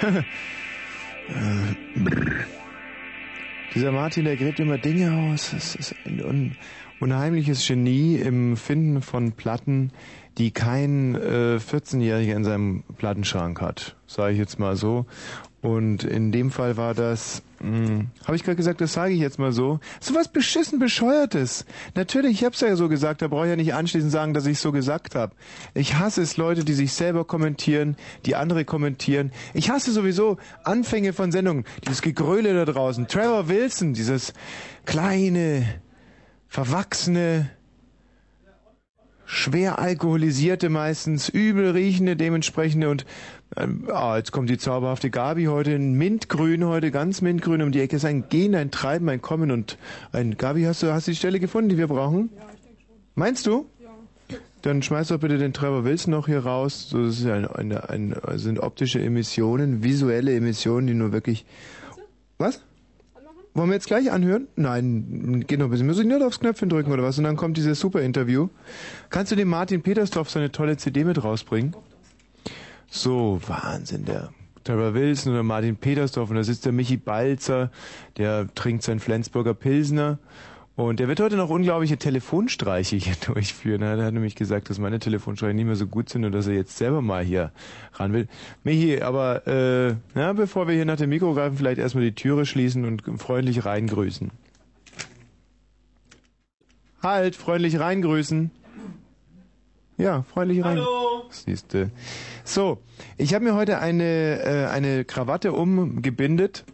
Äh. Dieser Martin, der gräbt immer Dinge aus. Es ist ein un unheimliches Genie im Finden von Platten, die kein äh, 14-Jähriger in seinem Plattenschrank hat, sage ich jetzt mal so. Und in dem Fall war das, habe ich gerade gesagt, das sage ich jetzt mal so, so was beschissen bescheuertes. Natürlich, ich hab's ja so gesagt, da brauche ich ja nicht anschließend sagen, dass ich so gesagt habe. Ich hasse es Leute, die sich selber kommentieren, die andere kommentieren. Ich hasse sowieso Anfänge von Sendungen, dieses Gegröle da draußen. Trevor Wilson, dieses kleine, verwachsene, schwer alkoholisierte meistens, übel riechende dementsprechende und ah, jetzt kommt die zauberhafte Gabi heute in Mintgrün heute, ganz Mintgrün um die Ecke. ist ein Gehen, ein Treiben, ein Kommen und ein Gabi, hast du, hast du die Stelle gefunden, die wir brauchen? Ja, ich denke schon. Meinst du? Ja. Dann schmeiß doch bitte den Trevor Wilson noch hier raus. Das ist eine, eine, eine, sind optische Emissionen, visuelle Emissionen, die nur wirklich. Was? Wollen wir jetzt gleich anhören? Nein, geht noch ein bisschen. Müssen wir nur aufs Knöpfchen drücken oder was? Und dann kommt dieses super Interview. Kannst du dem Martin Petersdorf seine tolle CD mit rausbringen? So, Wahnsinn, der Trevor Wilson oder Martin Petersdorf und da sitzt der Michi Balzer, der trinkt sein Flensburger Pilsner und der wird heute noch unglaubliche Telefonstreiche hier durchführen. Er hat nämlich gesagt, dass meine Telefonstreiche nicht mehr so gut sind und dass er jetzt selber mal hier ran will. Michi, aber äh, na, bevor wir hier nach dem Mikro greifen, vielleicht erstmal die Türe schließen und freundlich reingrüßen. Halt, freundlich reingrüßen. Ja, freundlich rein. Hallo. Siehste. So, ich habe mir heute eine äh, eine Krawatte umgebindet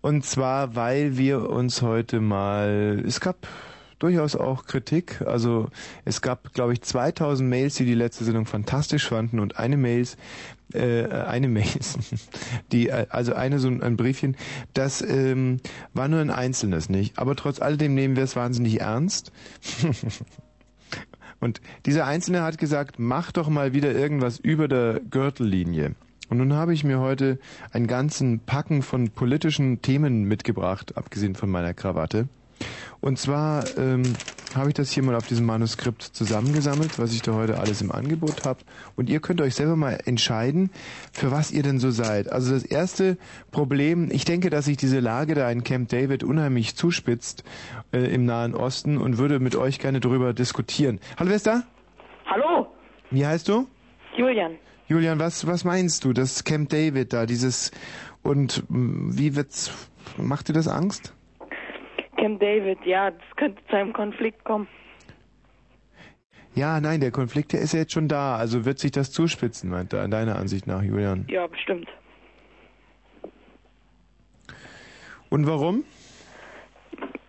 und zwar, weil wir uns heute mal es gab durchaus auch Kritik. Also es gab, glaube ich, 2000 Mails, die die letzte Sendung fantastisch fanden und eine Mails, äh, eine Mails, die äh, also eine so ein Briefchen, das ähm, war nur ein einzelnes, nicht? Aber trotz alledem nehmen wir es wahnsinnig ernst. Und dieser Einzelne hat gesagt, mach doch mal wieder irgendwas über der Gürtellinie. Und nun habe ich mir heute einen ganzen Packen von politischen Themen mitgebracht, abgesehen von meiner Krawatte. Und zwar ähm, habe ich das hier mal auf diesem Manuskript zusammengesammelt, was ich da heute alles im Angebot habe. Und ihr könnt euch selber mal entscheiden, für was ihr denn so seid. Also das erste Problem, ich denke, dass sich diese Lage da in Camp David unheimlich zuspitzt äh, im Nahen Osten und würde mit euch gerne darüber diskutieren. Hallo, wer ist da? Hallo, Wie heißt du? Julian. Julian, was, was meinst du, das Camp David da, dieses, und mh, wie wird's, macht dir das Angst? Camp David, ja, das könnte zu einem Konflikt kommen. Ja, nein, der Konflikt, der ist ja jetzt schon da, also wird sich das zuspitzen, meint er, deiner Ansicht nach, Julian. Ja, bestimmt. Und warum?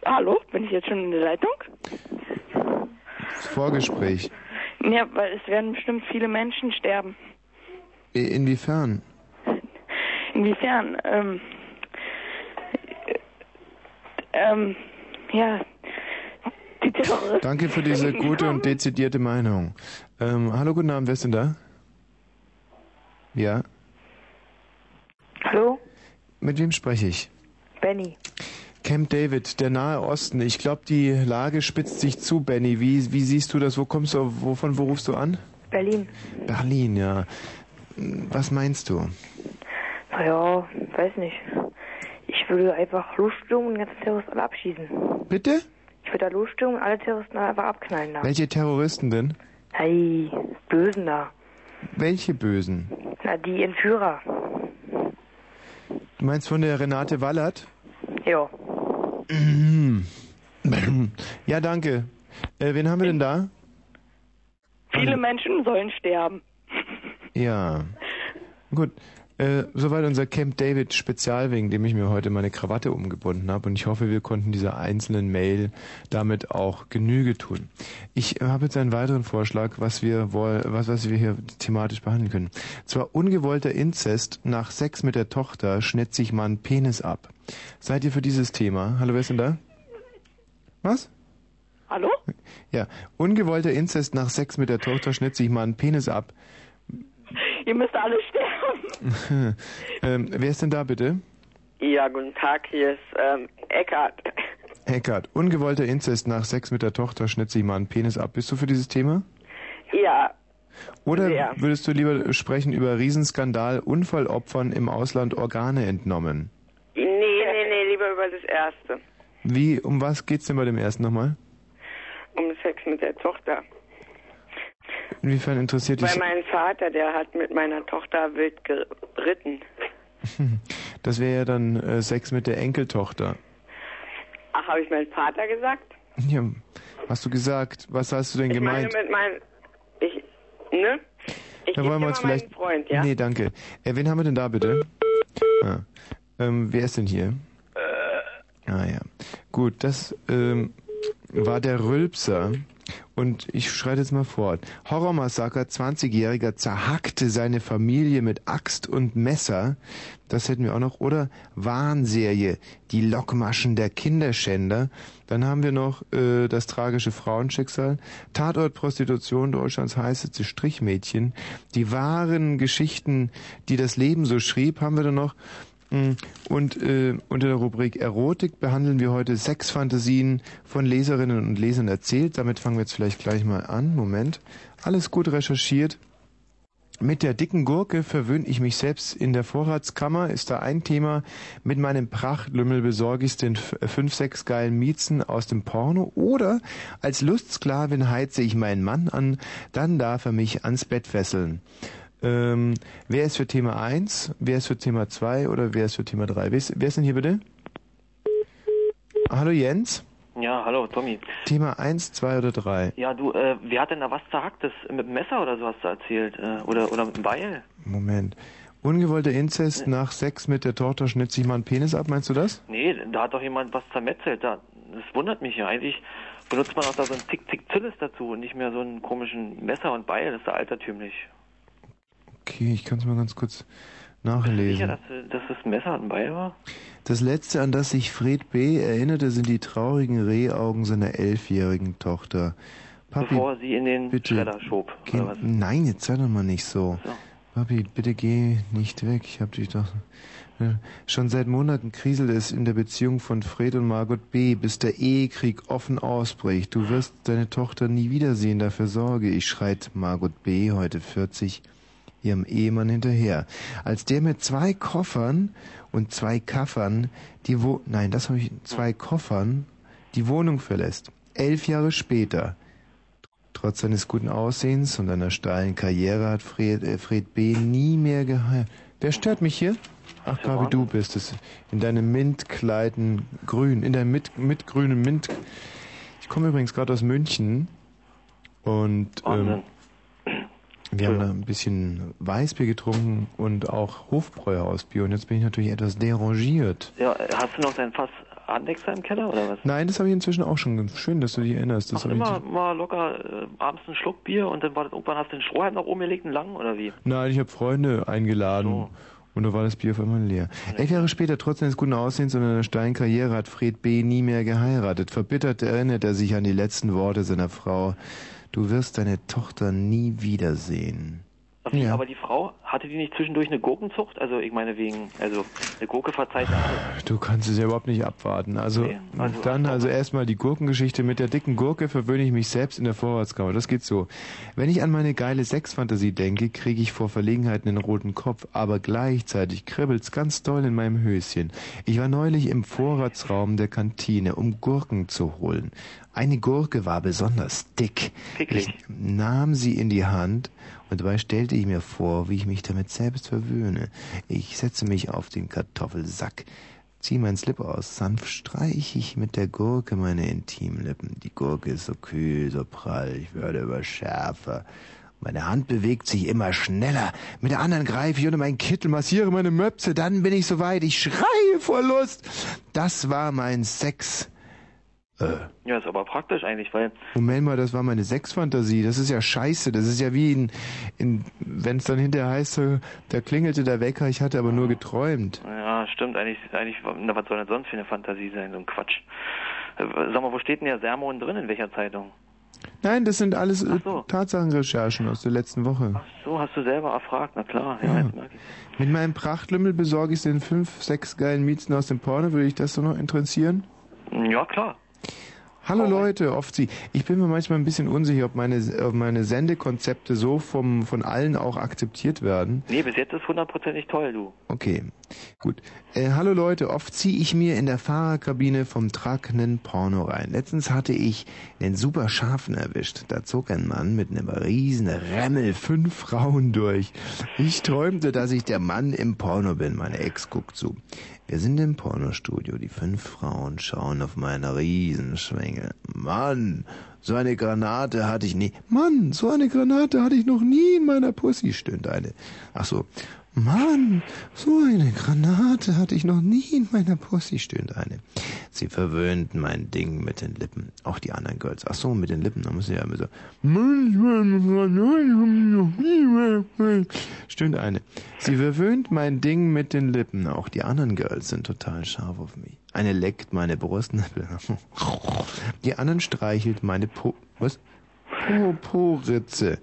Hallo, bin ich jetzt schon in der Leitung? Das Vorgespräch. Ja, weil es werden bestimmt viele Menschen sterben. Inwiefern? Inwiefern? Ähm, ähm, ja, die Terroristen. Danke für diese gute und dezidierte Meinung. Ähm, hallo, guten Abend, wer ist denn da? Ja? Hallo? Mit wem spreche ich? Benny. Camp David, der Nahe Osten. Ich glaube, die Lage spitzt sich zu, Benny. Wie, wie siehst du das? Wo kommst du, wovon, wo rufst du an? Berlin. Berlin, ja. Was meinst du? Naja, weiß nicht. Ich würde einfach losstürmen und die ganzen Terroristen alle abschießen. Bitte? Ich würde da losstürmen und alle Terroristen einfach abknallen da. Welche Terroristen denn? Hey, Bösen da. Welche Bösen? Na, die Entführer. Du meinst von der Renate Wallert? Ja. Ja, danke. Äh, wen haben wir denn da? Viele Menschen sollen sterben. Ja. Gut. Äh, soweit unser Camp David Spezial, wegen dem ich mir heute meine Krawatte umgebunden habe. Und ich hoffe, wir konnten dieser einzelnen Mail damit auch Genüge tun. Ich äh, habe jetzt einen weiteren Vorschlag, was wir woll was, was wir hier thematisch behandeln können. Zwar ungewollter Inzest, nach Sex mit der Tochter schnitzt sich man Penis ab. Seid ihr für dieses Thema? Hallo, wer ist denn da? Was? Hallo? Ja, ungewollter Inzest nach Sex mit der Tochter schnitzt sich man Penis ab. Ihr müsst alle sterben. ähm, wer ist denn da bitte? Ja, guten Tag, hier ist ähm, Eckart. Eckart, ungewollter Inzest nach Sex mit der Tochter schnitzt sich mal einen Penis ab. Bist du für dieses Thema? Ja, Oder Sehr. würdest du lieber sprechen über Riesenskandal, Unfallopfern im Ausland Organe entnommen? Nee, nee, nee, lieber über das Erste. Wie, um was geht's denn bei dem ersten nochmal? Um Sex mit der Tochter. Inwiefern interessiert dich Weil mein Vater, der hat mit meiner Tochter wild geritten. Das wäre ja dann äh, Sex mit der Enkeltochter. Ach, habe ich meinen Vater gesagt? Ja, hast du gesagt? Was hast du denn Ich gemeint? meine mit meinem... Ich... Ne? Ich Da wollen wir uns vielleicht. Freund, ja? Nee, danke. Äh, wen haben wir denn da bitte? Ah. Ähm, wer ist denn hier? Ah ja. Gut, das ähm, war der Rülpser. Und ich schreite jetzt mal fort. Horrormassaker, 20-Jähriger zerhackte seine Familie mit Axt und Messer. Das hätten wir auch noch. Oder Warnserie, die Lockmaschen der Kinderschänder. Dann haben wir noch äh, das tragische Frauenschicksal. Tatort Prostitution, Deutschlands heißeste Strichmädchen. Die wahren Geschichten, die das Leben so schrieb, haben wir dann noch. Mm, Und äh, unter der Rubrik Erotik behandeln wir heute Sexfantasien von Leserinnen und Lesern erzählt. Damit fangen wir jetzt vielleicht gleich mal an. Moment. Alles gut recherchiert. Mit der dicken Gurke verwöhne ich mich selbst in der Vorratskammer, ist da ein Thema. Mit meinem Prachtlümmel besorge ich den fünf, sechs geilen Miezen aus dem Porno. Oder als Lustsklavin heize ich meinen Mann an, dann darf er mich ans Bett fesseln. Ähm, wer ist für Thema 1, wer ist für Thema 2 oder wer ist für Thema 3? Wer ist, wer ist denn hier bitte? Hallo Jens? Ja, hallo, Tommy. Thema 1, 2 oder 3? Ja, du, äh, wer hat denn da was zerhacktes? Mit dem Messer oder so hast du erzählt? Äh, oder, oder mit dem Beil? Moment. Ungewollter Inzest nach Sex mit der Tochter schnitzt sich mal einen Penis ab, meinst du das? Nee, da hat doch jemand was zermetzelt. Da, das wundert mich ja. Eigentlich benutzt man auch da so ein Tick-Tick-Zillis dazu und nicht mehr so einen komischen Messer und Beil. Das ist ja altertümlich. Okay, ich kann es mal ganz kurz Sicher, nachlesen. dass, äh, dass das Messer und ein Beil war? Das letzte, an das sich Fred B. erinnerte, sind die traurigen Rehaugen seiner elfjährigen Tochter. Papi, Bevor er sie in den bitte, Schredder schob, geh, nein, jetzt sei doch mal nicht so. So. Papi, bitte geh nicht weg. Ich hab dich doch. Ja. Schon seit Monaten kriselt es in der Beziehung von Fred und Margot B., bis der Ehekrieg offen ausbricht. Du wirst deine Tochter nie wiedersehen, dafür sorge ich, schreit Margot B., heute 40, ihrem Ehemann hinterher. Als der mit zwei Koffern und zwei Kaffern die Wo nein, das habe ich zwei Koffern die Wohnung verlässt. Elf Jahre später. Trotz seines guten Aussehens und einer steilen Karriere hat Fred, äh, Fred B. nie mehr geheiratet. Wer stört mich hier? Ach, Gabi, du bist es. In deinem Mintkleiden grün, in deinem mit, mitgrünen Mint. Ich komme übrigens gerade aus München und ähm. Wir haben da ein bisschen Weißbier getrunken und auch Hofbräuhausbier und jetzt bin ich natürlich etwas derangiert. Ja, hast du noch dein Fass Andexer im Keller oder was? Nein, das habe ich inzwischen auch schon. Schön, dass du dich erinnerst. Das Mach immer mal locker äh, abends einen Schluck Bier und dann war das irgendwann hast du den Strohhalm nach oben gelegt, einen langen oder wie? Nein, ich habe Freunde eingeladen. So. Und da war das Bier auf einmal leer. Elf Jahre später, trotz seines guten Aussehens und einer steilen Karriere, hat Fred B. nie mehr geheiratet. Verbittert erinnert er sich an die letzten Worte seiner Frau. Du wirst deine Tochter nie wiedersehen. Wie, Ja. Aber die Frau, hatte die nicht zwischendurch eine Gurkenzucht? Also ich meine wegen, also eine Gurke verzeiht alles. Du kannst es ja überhaupt nicht abwarten. Also, Nee, also- dann also erstmal die Gurkengeschichte. Mit der dicken Gurke verwöhne ich mich selbst in der Vorratskammer. Das geht so. Wenn ich an meine geile Sexfantasie denke, kriege ich vor Verlegenheiten den roten Kopf, aber gleichzeitig kribbelt's ganz doll in meinem Höschen. Ich war neulich im Vorratsraum der Kantine, um Gurken zu holen. Eine Gurke war besonders dick. Ich nahm sie in die Hand und dabei stellte ich mir vor, wie ich mich damit selbst verwöhne. Ich setze mich auf den Kartoffelsack, ziehe meinen Slip aus, sanft streiche ich mit der Gurke meine Intimlippen. Die Gurke ist so kühl, so prall, ich werde immer schärfer. Meine Hand bewegt sich immer schneller. Mit der anderen greife ich unter meinen Kittel, massiere meine Möpse, dann bin ich soweit. Ich schreie vor Lust. Das war mein Sex. Äh. Ja, ist aber praktisch eigentlich, weil Moment mal, das war meine Sexfantasie. Das ist ja scheiße. Das ist ja wie in, in wenn es dann hinterher heißt, so, da klingelte der Wecker, ich hatte aber nur geträumt. Ja, stimmt, eigentlich, eigentlich, na, was soll denn sonst für eine Fantasie sein, so ein Quatsch. Äh, Sag mal, wo steht denn der Sermon drin, in welcher Zeitung? Nein, das sind alles äh, Ach so. Tatsachenrecherchen aus der letzten Woche. Ach so, hast du selber erfragt, na klar, ja, Ja. jetzt merk ich. Mit meinem Prachtlümmel besorge ich den fünf, sechs geilen Miezen aus dem Porno. Würde ich das so noch interessieren? Ja, klar. Hallo Leute, oft sie. Ich bin mir manchmal ein bisschen unsicher, ob meine, ob meine Sendekonzepte so vom, von allen auch akzeptiert werden. Nee, bis jetzt ist hundertprozentig toll, du. Okay, gut. Äh, hallo Leute, oft ziehe ich mir in der Fahrerkabine vom Truck nen Porno rein. Letztens hatte ich einen super scharfen erwischt. Da zog ein Mann mit einem riesen Remmel fünf Frauen durch. Ich träumte, dass ich der Mann im Porno bin. Meine Ex guckt zu. Wir sind im Pornostudio. Die fünf Frauen schauen auf meine Riesenschwengel. Mann, so eine Granate hatte ich nie. Mann, so eine Granate hatte ich noch nie in meiner Pussy, stöhnt eine. Ach so. Mann, so eine Granate hatte ich noch nie in meiner Pussy, stöhnt eine. Sie verwöhnt mein Ding mit den Lippen. Auch die anderen Girls. Ach so, mit den Lippen, da muss sie ja immer so. Stöhnt eine. Sie verwöhnt mein Ding mit den Lippen. Auch die anderen Girls sind total scharf auf mich. Eine leckt meine Brustnippel. Die anderen streichelt meine Po... Was? Poporitze.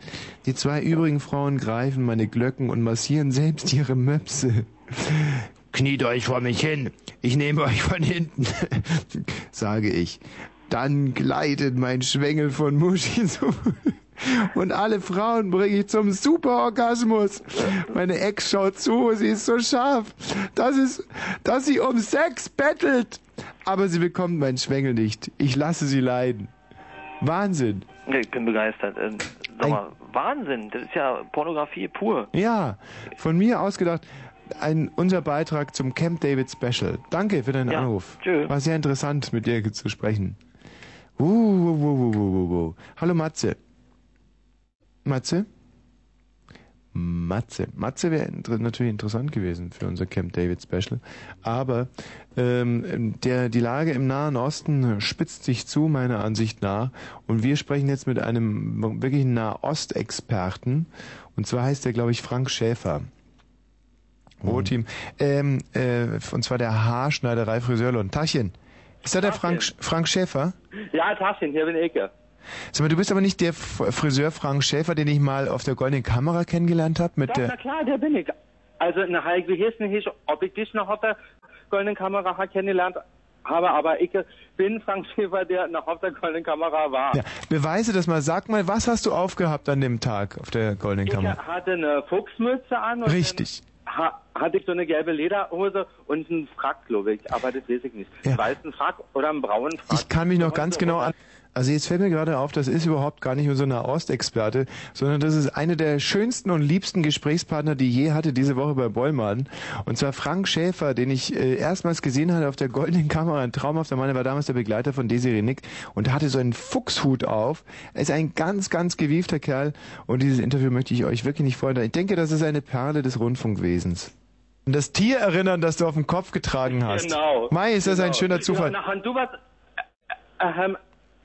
Die zwei übrigen Frauen greifen meine Glöcken und massieren selbst ihre Möpse. Kniet euch vor mich hin. Ich nehme euch von hinten, sage ich. Dann gleitet mein Schwengel von Muschi so. Und alle Frauen bringe ich zum Superorgasmus. Meine Ex schaut zu, sie ist so scharf, dass, es, dass sie um Sex bettelt. Aber sie bekommt meinen Schwengel nicht. Ich lasse sie leiden. Wahnsinn. Ich bin begeistert. Äh, sag mal, Wahnsinn. Das ist ja Pornografie pur. Ja, von mir ausgedacht, ein, unser Beitrag zum Camp David Special. Danke für deinen Ja, Anruf. tschö. War sehr interessant, mit dir zu sprechen. Uh, uh, uh, uh, uh, uh. Hallo Matze. Matze? Matze. Matze wäre natürlich interessant gewesen für unser Camp David Special. Aber ähm, der, die Lage im Nahen Osten spitzt sich zu, meiner Ansicht nach. Und wir sprechen jetzt mit einem wirklichen Nahostexperten. Und zwar heißt er, glaube ich, Frank Schäfer. Rohteam. Ähm, äh, und zwar der Haarschneiderei Friseurlohn. Tachchen. Ist da der Frank, Frank Schäfer? Ja, Taschen, hier bin ich. Sag mal, du bist aber nicht der Friseur Frank Schäfer, den ich mal auf der goldenen Kamera kennengelernt habe mit Doch, na klar, der bin ich. Also, na, Heik, wie hieß ich, ob ich dich noch auf der goldenen Kamera kennengelernt habe, aber ich bin Frank Schäfer, der noch auf der goldenen Kamera war. Ja, beweise das mal. Sag mal, was hast du aufgehabt an dem Tag auf der goldenen Ich Kamera? hatte eine Fuchsmütze an und Richtig. ha hatte ich so eine gelbe Lederhose und einen Frack, glaube ich, aber das weiß ich nicht. Ja. Einen weißen Frack oder einen braunen Frack. Ich kann mich noch ganz genau an. Also jetzt fällt mir gerade auf, das ist überhaupt gar nicht unser Nahostexperte, sondern das ist eine der schönsten und liebsten Gesprächspartner, die ich je hatte diese Woche bei Bollmann. Und zwar Frank Schäfer, den ich äh, erstmals gesehen hatte auf der goldenen Kamera. Ein traumhafter Mann, er war damals der Begleiter von Desiree Nick und hatte so einen Fuchshut auf. Er ist ein ganz, ganz gewiefter Kerl und dieses Interview möchte ich euch wirklich nicht vorenthalten. Ich denke, das ist eine Perle des Rundfunkwesens. Und das Tier erinnern, das du auf dem Kopf getragen hast. Genau. Mai, ist das ein schöner Zufall. Ja, na, und du warst äh, ähm,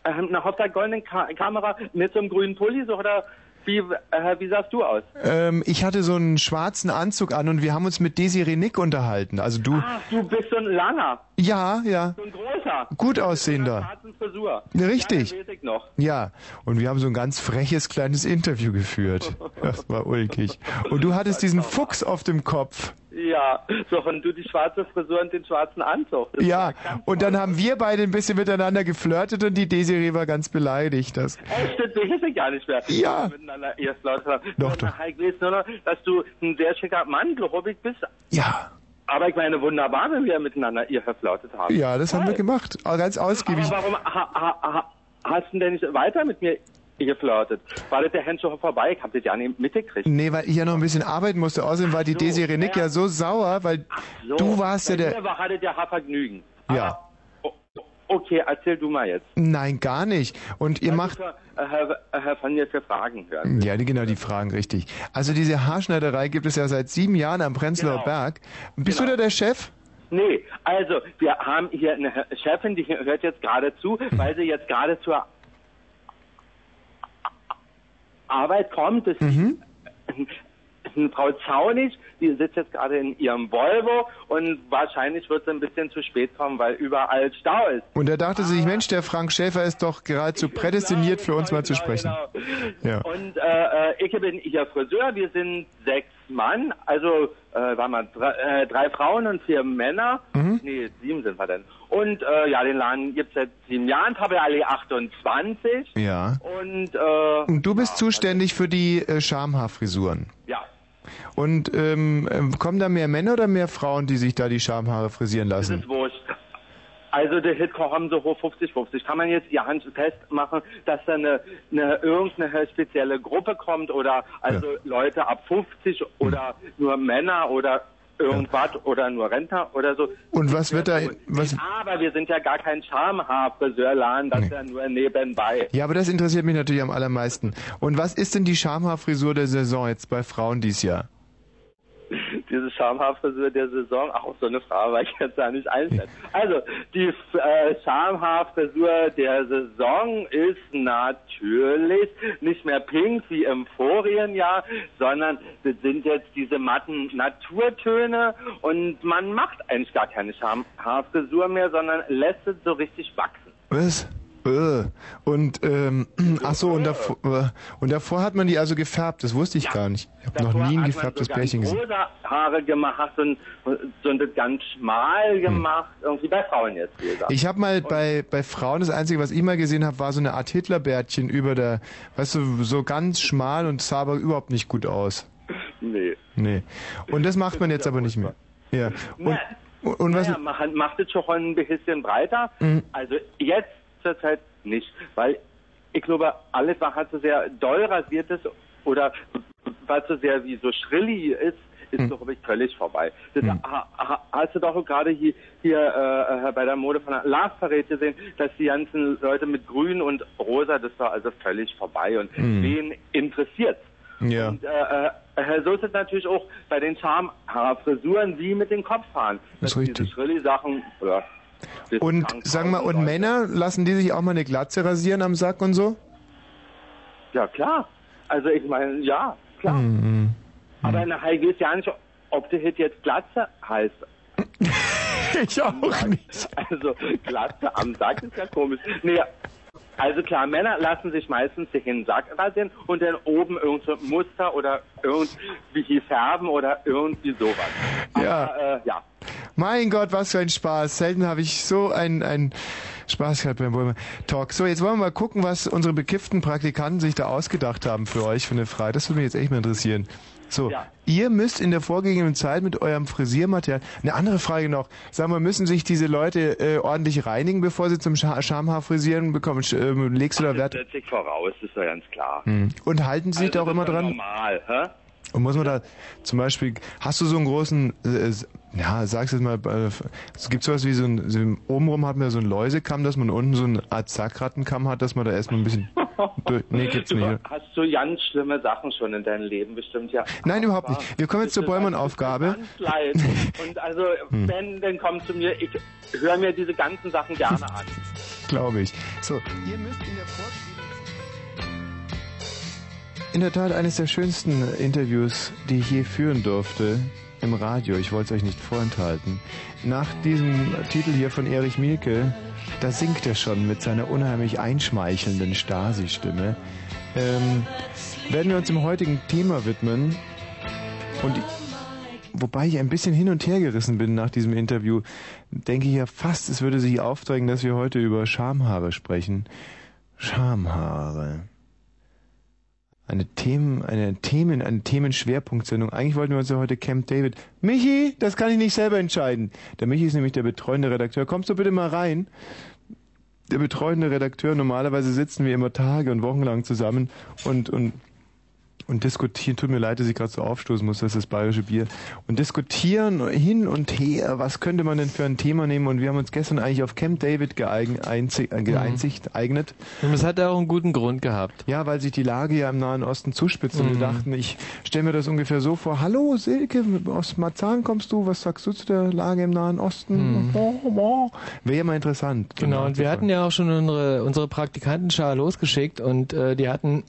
ähm, na, auf der goldenen Ka Kamera mit so einem grünen Pulli, so, oder wie, äh, wie sahst du aus? Ähm, ich hatte so einen schwarzen Anzug an und wir haben uns mit Desiree Nick unterhalten. Also du, Ach, du bist so ein langer, ja, ja, so ein großer. gut Mit einer aussehender. Frisur. Richtig. Ja, das weiß ich noch. Ja, und wir haben so ein ganz freches kleines Interview geführt. Das war ulkig. Und du hattest diesen Fuchs auf dem Kopf. Ja, so, und du die schwarze Frisur und den schwarzen Anzug. Das Ja, und dann toll. haben wir beide ein bisschen miteinander geflirtet und die Desiree war ganz beleidigt. Das, Echt, das weiß ich gar nicht mehr. Ja. Miteinander erst laut haben. Doch, doch. Ich weiß nur noch, dass du ein sehr schicker Mann, glaube ich, bist. ja, Aber ich meine, wunderbar, wenn wir miteinander ihr verflautet haben. ja, das haben wir Toll. gemacht. Ganz ausgiebig. Aber warum ha, ha, ha, hast du denn nicht weiter mit mir geflirtet? War das der Hand schon vorbei? Ich hab das ja nicht mitgekriegt. Nee, weil ich ja noch ein bisschen arbeiten musste. Außerdem war die so, Desiree Nick ja. ja so sauer, weil So, du warst ja der... mir war hattet ja Vergnügen. Ja. Okay, erzähl du mal jetzt. Nein, gar nicht. Und ihr macht... Äh, äh, von mir für Fragen hören. Ja, die, genau, die Fragen, richtig. Also diese Haarschneiderei gibt es ja seit sieben Jahren am Prenzlauer Genau. Berg. Bist Genau. du da der Chef? Nee, also wir haben hier eine Chefin, die hört jetzt gerade zu, weil sie jetzt gerade zur Arbeit kommt. Das, Frau Zaunig, die sitzt jetzt gerade in ihrem Volvo und wahrscheinlich wird sie ein bisschen zu spät kommen, weil überall Stau ist. Und da dachte sie sich, Mensch, der Frank Schäfer ist doch geradezu prädestiniert für uns mal zu Genau, sprechen. genau. Ja. Und äh, äh, ich bin ihr Friseur, wir sind sechs Mann, also äh, waren wir drei, äh, drei Frauen und vier Männer. Mhm. Nee, sieben sind wir denn. Und äh, ja, den Laden gibt's seit sieben Jahren, Tabelallee 28. Ja. Und äh, Und du bist zuständig für die äh, Schamhaarfrisuren. ja, Und ähm, ähm, kommen da mehr Männer oder mehr Frauen, die sich da die Schamhaare frisieren das lassen? ist wurscht. Also der Hitkoch haben so hoch 50-50. Kann man jetzt ihr Hand festmachen, dass da eine, eine irgendeine spezielle Gruppe kommt oder also Leute ab 50 oder nur Männer oder irgendwas oder nur Rentner oder so. Und was wird da, was, Aber wir sind ja gar kein Schamhaarfriseurladen, das ist ja nur nebenbei. ja, aber das interessiert mich natürlich am allermeisten. Und was ist denn die Schamhaarfrisur der Saison jetzt bei Frauen dies Jahr? Diese Schamhaarfrisur der Saison, auch so eine Frage, weil ich jetzt da nicht einstellen. Also, die äh, Schamhaarfrisur der Saison ist natürlich nicht mehr pink wie im vorigen Jahr, sondern das sind jetzt diese matten Naturtöne und man macht eigentlich gar keine Schamhaarfrisur mehr, sondern lässt es so richtig wachsen. Was? Äh. Und ähm, ach so und davor, äh, und davor hat man die also gefärbt. Das wusste ich gar nicht. Ich habe noch nie ein man gefärbtes so Pärchen gesehen. rosa Haare gemacht und, und das ganz schmal gemacht, irgendwie bei Frauen jetzt, wie gesagt. Ich habe mal bei bei Frauen das einzige, was ich mal gesehen habe, war so eine Art Hitlerbärtchen über der, weißt du, so ganz schmal und sah aber überhaupt nicht gut aus. nee. Nee. Und das macht man jetzt aber nicht mehr. Ja. Und, und, und was? Naja, macht, macht es schon ein bisschen breiter. Mhm. Also jetzt zurzeit nicht, weil ich glaube, alles, was halt so sehr doll rasiert ist oder was so sehr wie so schrilli ist, ist, Mhm. glaube ich, völlig vorbei. Das ha, ha, hast du doch gerade hier, hier äh, bei der Mode von Lars Parade gesehen, dass die ganzen Leute mit Grün und Rosa, das war also völlig vorbei. Und Mhm. wen interessiert Ja. und äh, äh, so ist es natürlich auch bei den Schamhaarfrisuren wie mit den Kopfhaaren. Das ist richtig. Diese Schrilli-Sachen, ja. Und sagen wir, und. Männer, lassen die sich auch mal eine Glatze rasieren am Sack und so? Ja, klar. Also ich meine, ja, klar. Mhm. Aber nachher weiß ja nicht, ob der Hit jetzt Glatze heißt. Ich auch nicht. Also Glatze am Sack ist ja komisch. Nee, also klar, Männer lassen sich meistens den Sack rasieren und dann oben irgend so ein Muster oder irgendwie färben oder irgendwie sowas. Ja. Aber, äh, ja. Mein Gott, was für ein Spaß. Selten habe ich so einen, einen Spaß gehabt beim Bäume Talk. So, jetzt wollen wir mal gucken, was unsere bekifften Praktikanten sich da ausgedacht haben für euch für eine Frage. Das würde mich jetzt echt mal interessieren. So, Ja. ihr müsst in der vorgegebenen Zeit mit eurem Frisiermaterial. Eine andere Frage noch. Sagen wir, müssen sich diese Leute äh, ordentlich reinigen, bevor sie zum Scha Schamhaarfrisieren bekommen? Sch- ähm, legst du da Das Wert? setzt sich voraus, ist ja ganz klar. Hm. Und halten sie sich da Also auch immer das dran? Normal, hä? Und muss man da zum Beispiel, hast du so einen großen, äh, ja, sag's jetzt mal, äh, es gibt sowas wie so ein, so obenrum hat man so einen Läusekamm, dass man unten so eine Art Sackrattenkamm hat, dass man da erstmal ein bisschen durch, nee, gibt's Du nicht. hast so ganz schlimme Sachen schon in deinem Leben bestimmt, ja. Nein, überhaupt nicht. Wir kommen jetzt zur mir Bäumann-Aufgabe. Ganz leid. Und also, Hm. wenn, dann komm zu mir. Ich höre mir diese ganzen Sachen gerne an. Glaube ich. So, ihr müsst in der vorgegebenen In der Tat eines der schönsten Interviews, die ich je führen durfte im Radio. Ich wollte es euch nicht vorenthalten. Nach diesem Titel hier von Erich Mielke, da singt er schon mit seiner unheimlich einschmeichelnden Stasi-Stimme. Ähm, werden wir uns dem heutigen Thema widmen. Und wobei ich ein bisschen hin und her gerissen bin nach diesem Interview, denke ich ja fast, es würde sich aufdrängen, dass wir heute über Schamhaare sprechen. Schamhaare. Eine Themen, eine Themen, eine Themenschwerpunktsendung. Eigentlich wollten wir uns ja heute Camp David. Michi, das kann ich nicht selber entscheiden. Der Michi ist nämlich der betreuende Redakteur. Kommst du bitte mal rein? Der betreuende Redakteur, normalerweise sitzen wir immer Tage und Wochen lang zusammen und, und und diskutieren, tut mir leid, dass ich gerade so aufstoßen muss, das ist das bayerische Bier, und diskutieren hin und her, was könnte man denn für ein Thema nehmen und wir haben uns gestern eigentlich auf Camp David äh, geeinzigt, geeignet. Und es hat auch einen guten Grund gehabt. Ja, weil sich die Lage ja im Nahen Osten zuspitzt und wir Mhm. dachten, ich stelle mir das ungefähr so vor, hallo Silke, aus Marzahn kommst du, was sagst du zu der Lage im Nahen Osten? Mhm. Wäre ja mal interessant. Genau, und wir hatten ja auch schon unsere, unsere Praktikantenschar losgeschickt und äh, die hatten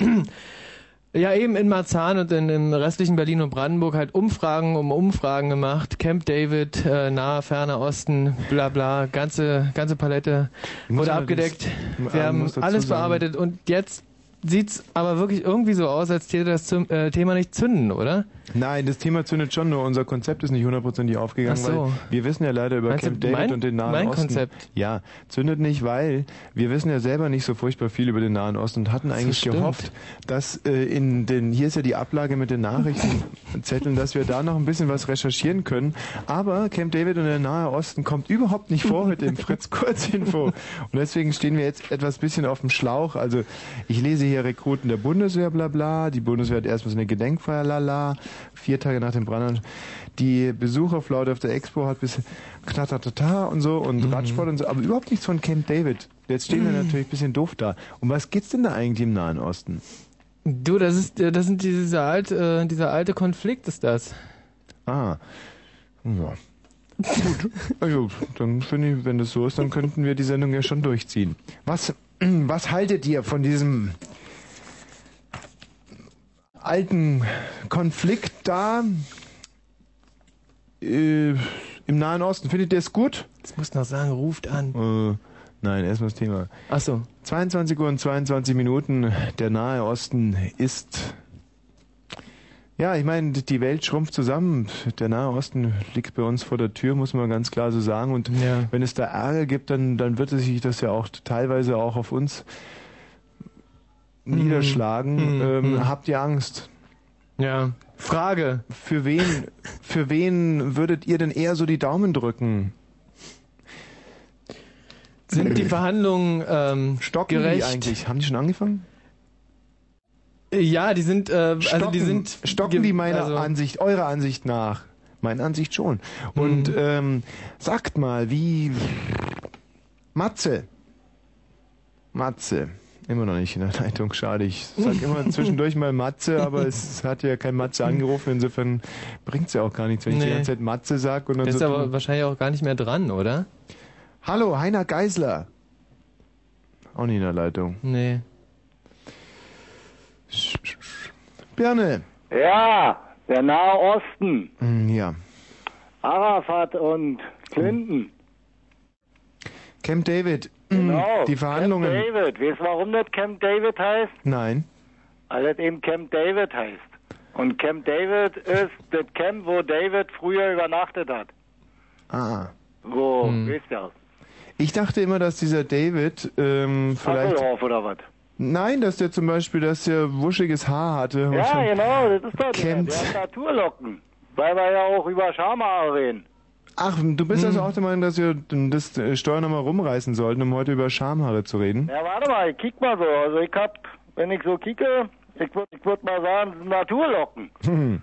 Ja, eben in Marzahn und in, im restlichen Berlin und Brandenburg halt Umfragen um Umfragen gemacht. Camp David, äh, nahe, ferner Osten, bla bla, ganze, ganze Palette wurde abgedeckt. man Wir haben muss dazu alles sagen- bearbeitet und jetzt sieht's aber wirklich irgendwie so aus, als täte das zum, äh, Thema nicht zünden, oder? Nein, das Thema zündet schon, nur unser Konzept ist nicht hundertprozentig aufgegangen, Ach so. weil wir wissen ja leider über Meinst Camp David mein- und den Nahen mein Osten. Konzept? Ja, zündet nicht, weil wir wissen ja selber nicht so furchtbar viel über den Nahen Osten und hatten eigentlich stimmt. gehofft, dass äh, in den, hier ist ja die Ablage mit den Nachrichtenzetteln, dass wir da noch ein bisschen was recherchieren können. Aber Camp David und der Nahe Osten kommt überhaupt nicht vor heute im Fritz Kurzinfo. Und deswegen stehen wir jetzt etwas bisschen auf dem Schlauch. Also ich lese hier Rekruten der Bundeswehr, bla bla. Die Bundeswehr hat erstmal so eine Gedenkfeier, lala. Vier Tage nach dem Brand. Die Besucherflaute auf der Expo hat bis knattertata und so und Radsport und so, aber überhaupt nichts von Camp David. Jetzt stehen wir natürlich ein bisschen doof da. Um was geht's denn da eigentlich im Nahen Osten? Du, das ist, äh, das sind diese alte, äh, dieser alte Konflikt ist das. Ah. Ja. Gut. Also, dann finde ich, wenn das so ist, dann könnten wir die Sendung ja schon durchziehen. Was, was haltet ihr von diesem alten Konflikt da äh, im Nahen Osten? Findet ihr es gut? Das muss noch sagen, ruft an. Äh, nein, erstmal das Thema. Ach so. 22 Uhr und 22 Minuten. Der Nahe Osten ist. Ja, ich meine, die Welt schrumpft zusammen. Der Nahe Osten liegt bei uns vor der Tür, muss man ganz klar so sagen. Und Ja. wenn es da Ärger gibt, dann, dann wird es sich das ja auch teilweise auch auf uns niederschlagen. Mhm. Ähm, Mhm. Habt ihr Angst? Ja. Frage. Für wen, für wen würdet ihr denn eher so die Daumen drücken? Sind die Verhandlungen ähm, Stocken gerecht? die eigentlich? Haben die schon angefangen? Ja, die sind, äh, also die sind stocken die meiner also, Ansicht, eurer Ansicht nach. Meiner Ansicht schon. Und Mhm. ähm, sagt mal, wie Matze. Matze. Immer noch nicht in der Leitung, schade. Ich sag immer zwischendurch mal Matze, aber es hat ja kein Matze angerufen, insofern bringt's ja auch gar nichts, wenn ich die ganze Zeit Matze sag und dann ist so aber tun. wahrscheinlich auch gar nicht mehr dran, oder? Hallo, Heiner Geisler. Auch nicht in der Leitung. Nee. Birne. Ja, der Nahe Osten. Hm, Ja. Arafat und Clinton. Camp David. Genau. Die Verhandlungen. Camp David. Weißt du, warum das Camp David heißt? Nein. Weil das eben Camp David heißt. Und Camp David ist das Camp, wo David früher übernachtet hat. Ah. Wo, Hm. weißt du das? Ich dachte immer, dass dieser David ähm, vielleicht. Hasselhoff oder was? Nein, dass der zum Beispiel, dass der wuschiges Haar hatte. Ja, genau, das ist doch der. Der hat Naturlocken. Weil wir ja auch über Schamhaare reden. Ach, du bist also auch der Meinung, dass wir das äh, Steuer nochmal rumreißen sollten, um heute über Schamhaare zu reden? Ja, warte mal, ich kick mal so. Also ich hab, wenn ich so kicke, ich würde ich würd mal sagen, Naturlocken.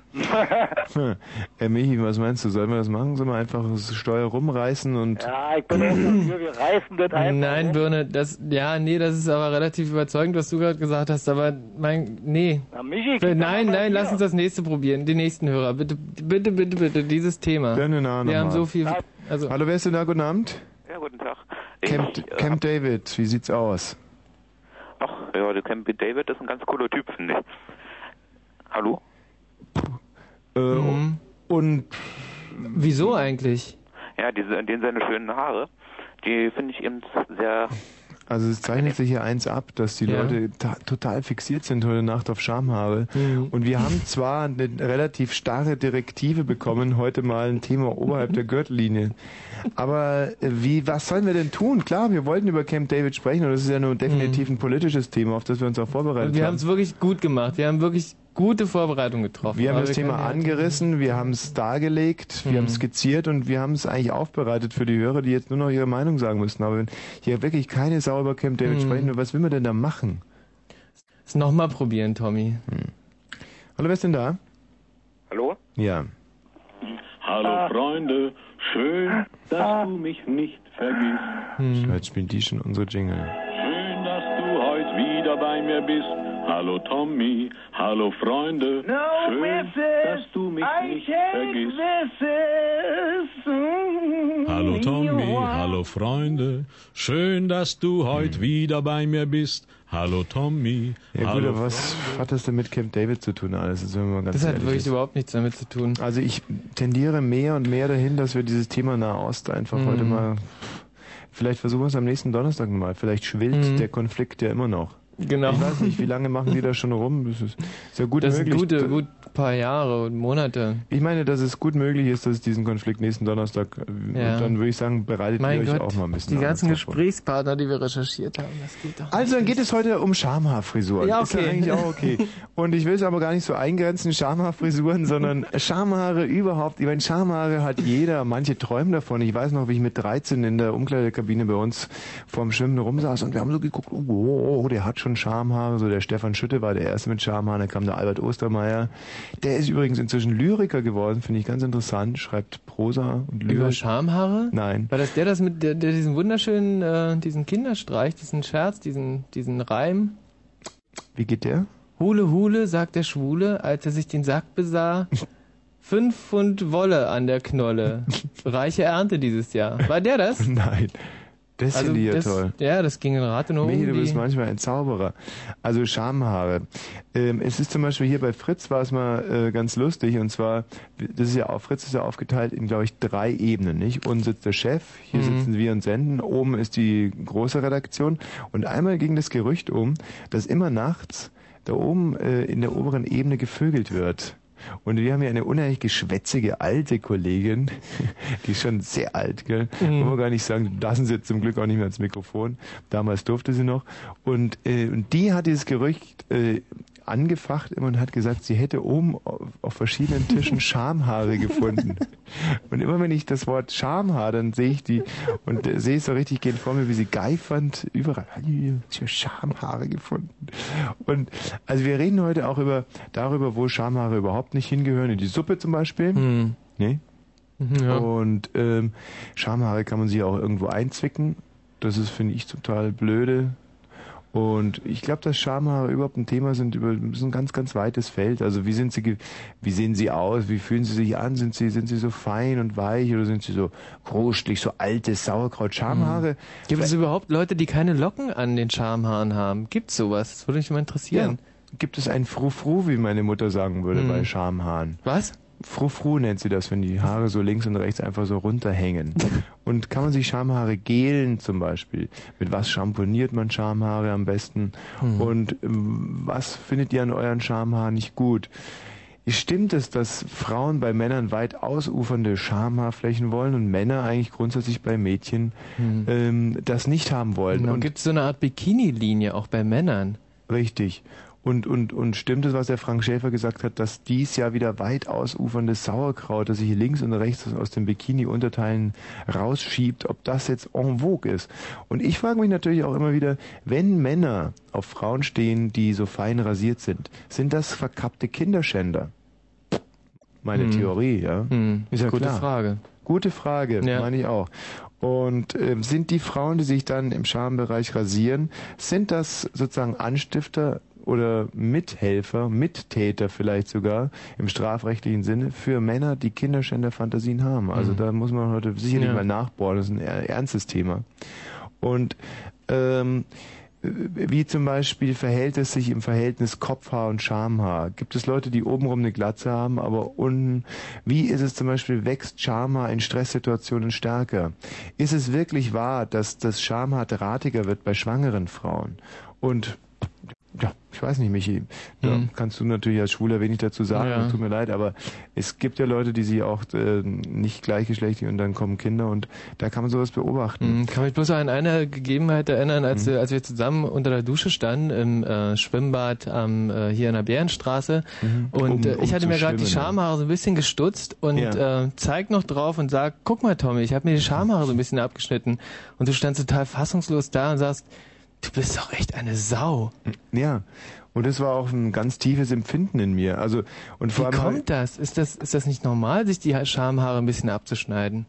Hm. Herr Michi, was meinst du? Sollen wir das machen? Sollen wir einfach das Steuer rumreißen und. ja, ich bin auch dafür, wir reißen das einfach. Nein, Birne, das, ja, nee, das ist aber relativ überzeugend, was du gerade gesagt hast, aber mein, nee. Na, Michi, Nein, doch mal nein, hier. lass uns das nächste probieren, die nächsten Hörer, bitte, bitte, bitte, bitte, dieses Thema. Birne, na, Wir haben so viel, also, Hallo, wer ist denn da? Guten Abend? Ja, guten Tag. Camp, Ich, äh, Camp David, wie sieht's aus? Ach, ja, der Camp David ist ein ganz cooler Typ, finde ich. Hallo? Äh, Mhm. Und wieso eigentlich? Ja, diese, den seine schönen Haare, die finde ich eben sehr. Also es zeichnet sich hier eins ab, dass die Ja. Leute ta- total fixiert sind heute Nacht auf Schamhaare. Mhm. Und wir haben zwar eine relativ starre Direktive bekommen, heute mal ein Thema oberhalb der Gürtellinie. Aber äh, wie, was sollen wir denn tun? Klar, wir wollten über Camp David sprechen und das ist ja nur definitiv ein politisches Thema, auf das wir uns auch vorbereitet wir haben haben. es wirklich gut gemacht, wir haben wirklich gute Vorbereitungen getroffen. Wir haben das Thema können ja- angerissen, wir haben es dargelegt, wir Mhm. haben es skizziert und wir haben es eigentlich aufbereitet für die Hörer, die jetzt nur noch ihre Meinung sagen müssen. Aber wenn hier wirklich keine Sau über Camp David Mhm. was will man denn da machen? Es nochmal probieren, Tommy. Hallo, wer ist denn da? Hallo? Ja. Hallo Freunde, schön, dass du mich nicht vergisst. Heute spielen die schon unsere Jingle. Schön, dass du heute wieder bei mir bist. Hallo Tommy, hallo Freunde, schön, dass du mich nicht vergisst. Hallo Tommy, hallo Freunde. Schön, dass du heute wieder bei mir bist. Hallo Tommy. Ja gut, hallo aber was hat das denn mit Camp David zu tun alles? Das, mal ganz Das hat wirklich ist. überhaupt nichts damit zu tun. Also ich tendiere mehr und mehr dahin, dass wir dieses Thema Nahost einfach Mhm. heute mal. Vielleicht versuchen wir es am nächsten Donnerstag mal. Vielleicht schwillt Mhm. der Konflikt ja immer noch. Genau. Ich weiß nicht, wie lange machen die da schon rum? Das ist, ist ja gut Das möglich. gute, gut paar Jahre und Monate. Ich meine, dass es gut möglich ist, dass es diesen Konflikt nächsten Donnerstag. äh, Ja. Dann würde ich sagen, bereitet Mein ihr euch Gott, auch mal ein bisschen die ganzen. Gesprächspartner, die wir recherchiert haben, das geht doch. Also dann geht es heute um Schamhaarfrisuren. Ja, Ist ja okay. eigentlich auch okay. Und ich will es aber gar nicht so eingrenzen, Schamhaarfrisuren, sondern Schamhaare überhaupt. Ich meine, Schamhaare hat jeder. Manche träumen davon. Ich weiß noch, wie ich mit 13 in der Umkleidekabine bei uns vorm Schwimmen rumsaß und wir haben so geguckt, oh, oh, oh, der hat schon Schamhaare. So der Stefan Schütte war der Erste mit Schamhaaren. Dann kam der Albert Ostermeier. Der ist übrigens inzwischen Lyriker geworden, finde ich ganz interessant. Schreibt Prosa und Lyrik. Über Schamhaare? Nein. War das der, das mit der, der diesen wunderschönen, äh, diesen Kinderstreich, diesen Scherz, diesen, diesen Reim? Wie geht der? Hule, Hule, sagt der Schwule, als er sich den Sack besah. Fünf Pfund Wolle an der Knolle. Reiche Ernte dieses Jahr. War der das? Nein. Das Also finde ich ja das- toll. Ja, das ging in Rat und um. Michi, du bist manchmal ein Zauberer. Also Schamhaare. Ähm, es ist zum Beispiel hier bei Fritz war es mal äh, ganz lustig und zwar, das ist ja auf, Fritz ist ja aufgeteilt in, glaube ich, drei Ebenen, nicht? Unten sitzt der Chef, hier Mhm. sitzen wir und senden, oben ist die große Redaktion und einmal ging das Gerücht um, dass immer nachts da oben äh, in der oberen Ebene gevögelt wird. Und wir haben hier eine unheimlich geschwätzige alte Kollegin, die ist schon sehr alt, gell? Mhm. Wollen wir gar nicht sagen, lassen sie jetzt zum Glück auch nicht mehr ans Mikrofon. Damals durfte sie noch. Und, äh, und die hat dieses Gerücht äh, angefacht immer und hat gesagt, sie hätte oben auf, verschiedenen Tischen Schamhaare gefunden. Und immer wenn ich das Wort Schamhaar, dann sehe ich die und äh, sehe es so richtig gehen vor mir, wie sie geifernd überall ich habe Schamhaare gefunden. Und also wir reden heute auch über darüber, wo Schamhaare überhaupt nicht hingehören, in die Suppe zum Beispiel. Hm. Nee? Mhm, ja. Und ähm, Schamhaare kann man sich auch irgendwo einzwicken. Das ist, finde ich, total blöde. Und ich glaube, dass Schamhaare überhaupt ein Thema sind, über das ist ein ganz, ganz weites Feld. Also wie sind sie, wie sehen sie aus, wie fühlen sie sich an? Sind sie, sind sie so fein und weich oder sind sie so krustlich, so altes Sauerkraut? Schamhaare. Gibt es überhaupt Leute, die keine Locken an den Schamhaaren haben? Gibt's sowas? Das würde mich mal Ja. interessieren. Gibt es ein Frufru, wie meine Mutter sagen würde, Hm. bei Schamhaaren? Was? Frufru nennt sie das, wenn die Haare so links und rechts einfach so runterhängen. Und kann man sich Schamhaare gelen zum Beispiel? Mit was schamponiert man Schamhaare am besten? Hm. Und ähm, was findet ihr an euren Schamhaaren nicht gut? Stimmt es, dass Frauen bei Männern weit ausufernde Schamhaarflächen wollen und Männer eigentlich grundsätzlich bei Mädchen ähm, das nicht haben wollen? Genau. Und Gibt es so eine Art Bikini-Linie auch bei Männern? Richtig. Und, und, und stimmt es, was der Frank Schäfer gesagt hat, dass dies Jahr wieder weit ausuferndes Sauerkraut, das sich links und rechts aus den Bikini-Unterteilen rausschiebt, ob das jetzt en vogue ist? Und ich frage mich natürlich auch immer wieder, wenn Männer auf Frauen stehen, die so fein rasiert sind, sind das verkappte Kinderschänder? Meine Hm. Theorie, ja. Hm. Ist ja Gute klar. Frage. Gute Frage, Ja. meine ich auch. Und ähm, sind die Frauen, die sich dann im Schambereich rasieren, sind das sozusagen Anstifter oder Mithelfer, Mittäter vielleicht sogar im strafrechtlichen Sinne für Männer, die Kinderschänderfantasien haben? Also Mhm. da muss man heute sicherlich Ja. mal nachbohren, das ist ein er- ernstes Thema. Und ähm, wie zum Beispiel verhält es sich im Verhältnis Kopfhaar und Schamhaar? Gibt es Leute, die obenrum eine Glatze haben, aber unten, wie ist es zum Beispiel, wächst Schamhaar in Stresssituationen stärker? Ist es wirklich wahr, dass das Schamhaar drahtiger wird bei schwangeren Frauen? Und ja, ich weiß nicht, Michi, da Mhm. kannst du natürlich als Schwuler wenig dazu sagen, Ja. tut mir leid, aber es gibt ja Leute, die sich auch äh, nicht gleichgeschlechtlich und dann kommen Kinder und da kann man sowas beobachten. Hm, Kann mich bloß an eine Gegebenheit erinnern, als, wir, als wir zusammen unter der Dusche standen im äh, Schwimmbad am, äh, hier in der Bärenstraße und Um- äh, ich um hatte zu mir gerade die. Schamhaare so ein bisschen gestutzt und Ja. äh, zeigt noch drauf und sagt, guck mal Tommy, ich habe mir die Schamhaare so ein bisschen abgeschnitten und du standst total fassungslos da und sagst, du bist doch echt eine Sau. Ja, und das war auch ein ganz tiefes Empfinden in mir. Also und vor Wie allem kommt das? Ist das? ist das nicht normal, sich die Schamhaare ein bisschen abzuschneiden?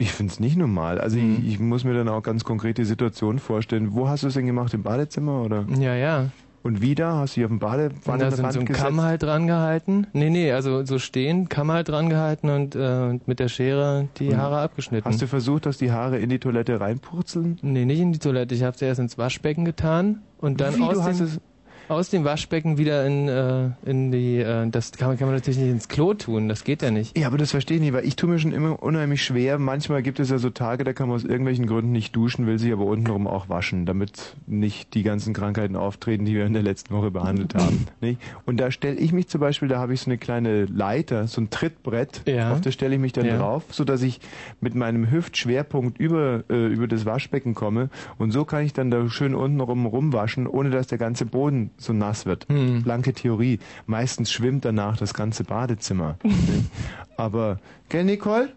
Ich finde es nicht normal. Also Mhm. ich, ich muss mir dann auch ganz konkret die Situation vorstellen. Wo hast du es denn gemacht? Im Badezimmer oder? Ja, ja. Und wieder hast du dich auf dem Badewanne da sind so ein Kamm halt dran gehalten. Nee, nee, also so stehen, Kamm halt dran gehalten und äh, mit der Schere die Und Haare abgeschnitten. Hast du versucht, dass die Haare in die Toilette reinpurzeln? Nee, nicht in die Toilette. Ich habe sie erst ins Waschbecken getan und dann Wie, aus du hast es- aus dem Waschbecken wieder in, äh, in die. Äh, das kann man, kann man natürlich nicht ins Klo tun. Das geht ja nicht. Ja, aber das verstehe ich nicht, weil ich tue mir schon immer unheimlich schwer. Manchmal gibt es ja so Tage, da kann man aus irgendwelchen Gründen nicht duschen, will sich aber untenrum auch waschen, damit nicht die ganzen Krankheiten auftreten, die wir in der letzten Woche behandelt haben. Nicht? Und da stelle ich mich zum Beispiel, da habe ich so eine kleine Leiter, so ein Trittbrett, Ja. auf das stelle ich mich dann Ja. drauf, so dass ich mit meinem Hüftschwerpunkt über, äh, über das Waschbecken komme und so kann ich dann da schön untenrum rumwaschen, ohne dass der ganze Boden so nass wird. Hm. Blanke Theorie. Meistens schwimmt danach das ganze Badezimmer. Aber, gell, Nicole?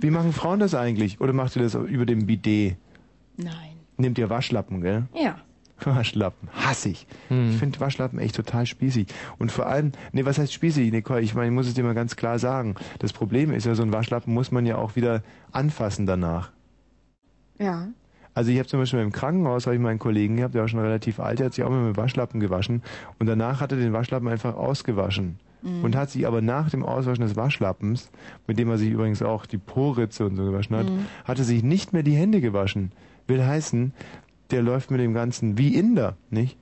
Wie machen Frauen das eigentlich? Oder macht ihr das über dem Bidet? Nein. Nehmt ihr Waschlappen, gell? Ja. Waschlappen, hasse ich. Hm. Ich finde Waschlappen echt total spießig. Und vor allem, nee, was heißt spießig, Nicole? Ich meine, ich muss es dir mal ganz klar sagen. Das Problem ist ja, so ein Waschlappen muss man ja auch wieder anfassen danach. Ja. Also ich habe zum Beispiel im Krankenhaus, habe ich meinen Kollegen gehabt, der war schon relativ alt, der hat sich auch mal mit Waschlappen gewaschen und danach hat er den Waschlappen einfach ausgewaschen. Mhm. Und hat sich aber nach dem Auswaschen des Waschlappens, mit dem er sich übrigens auch die Poritze und so gewaschen hat, Mhm. hat er sich nicht mehr die Hände gewaschen. Will heißen, der läuft mit dem Ganzen wie Inder, nicht?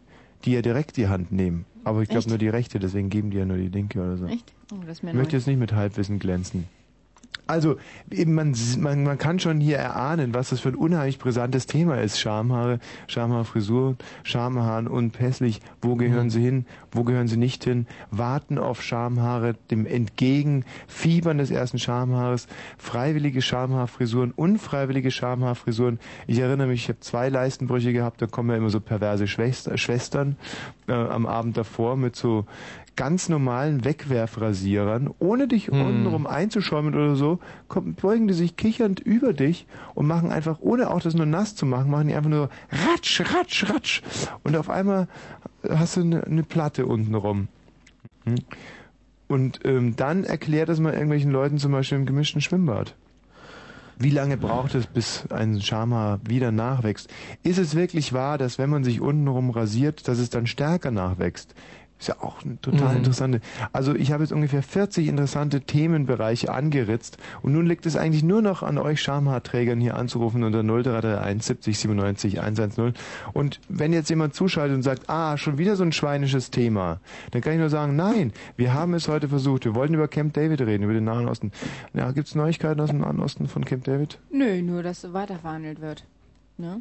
Die ja direkt die Hand nehmen. Aber ich glaube nur die rechte, deswegen geben die ja nur die linke oder so. Echt? Oh, Ich möchte neu. jetzt nicht mit Halbwissen glänzen. Also, eben man, man, man kann schon hier erahnen, was das für ein unheimlich brisantes Thema ist. Schamhaare, Schamhaarfrisur, Schamhaaren unpässlich. Wo gehören Mhm. sie hin? Wo gehören sie nicht hin? Warten auf Schamhaare, dem entgegen, Fiebern des ersten Schamhaares, freiwillige Schamhaarfrisuren, unfreiwillige Schamhaarfrisuren. Ich erinnere mich, ich habe zwei Leistenbrüche gehabt, da kommen ja immer so perverse Schwester, Schwestern äh, am Abend davor mit so ganz normalen Wegwerfrasierern, ohne dich Hm. untenrum einzuschäumen oder so, kommen, beugen die sich kichernd über dich und machen einfach, ohne auch das nur nass zu machen, machen die einfach nur ratsch, ratsch, ratsch. Und auf einmal hast du eine, eine Platte untenrum. Hm? Und ähm, dann erklärt das mal irgendwelchen Leuten zum Beispiel im gemischten Schwimmbad. Wie lange braucht es, bis ein Schamhaar wieder nachwächst? Ist es wirklich wahr, dass wenn man sich untenrum rasiert, dass es dann stärker nachwächst? Ist ja auch eine total Mhm. interessante. Also ich habe jetzt ungefähr 40 interessante Themenbereiche angeritzt und nun liegt es eigentlich nur noch an euch Schamhaarträgern hier anzurufen unter 0331 70 97 110. Und wenn jetzt jemand zuschaltet und sagt, ah, schon wieder so ein schweinisches Thema, dann kann ich nur sagen, nein, wir haben es heute versucht. Wir wollten über Camp David reden, über den Nahen Osten. Ja, gibt es Neuigkeiten aus dem Nahen Osten von Camp David? Nö, nur, dass weiterverhandelt wird. Ne?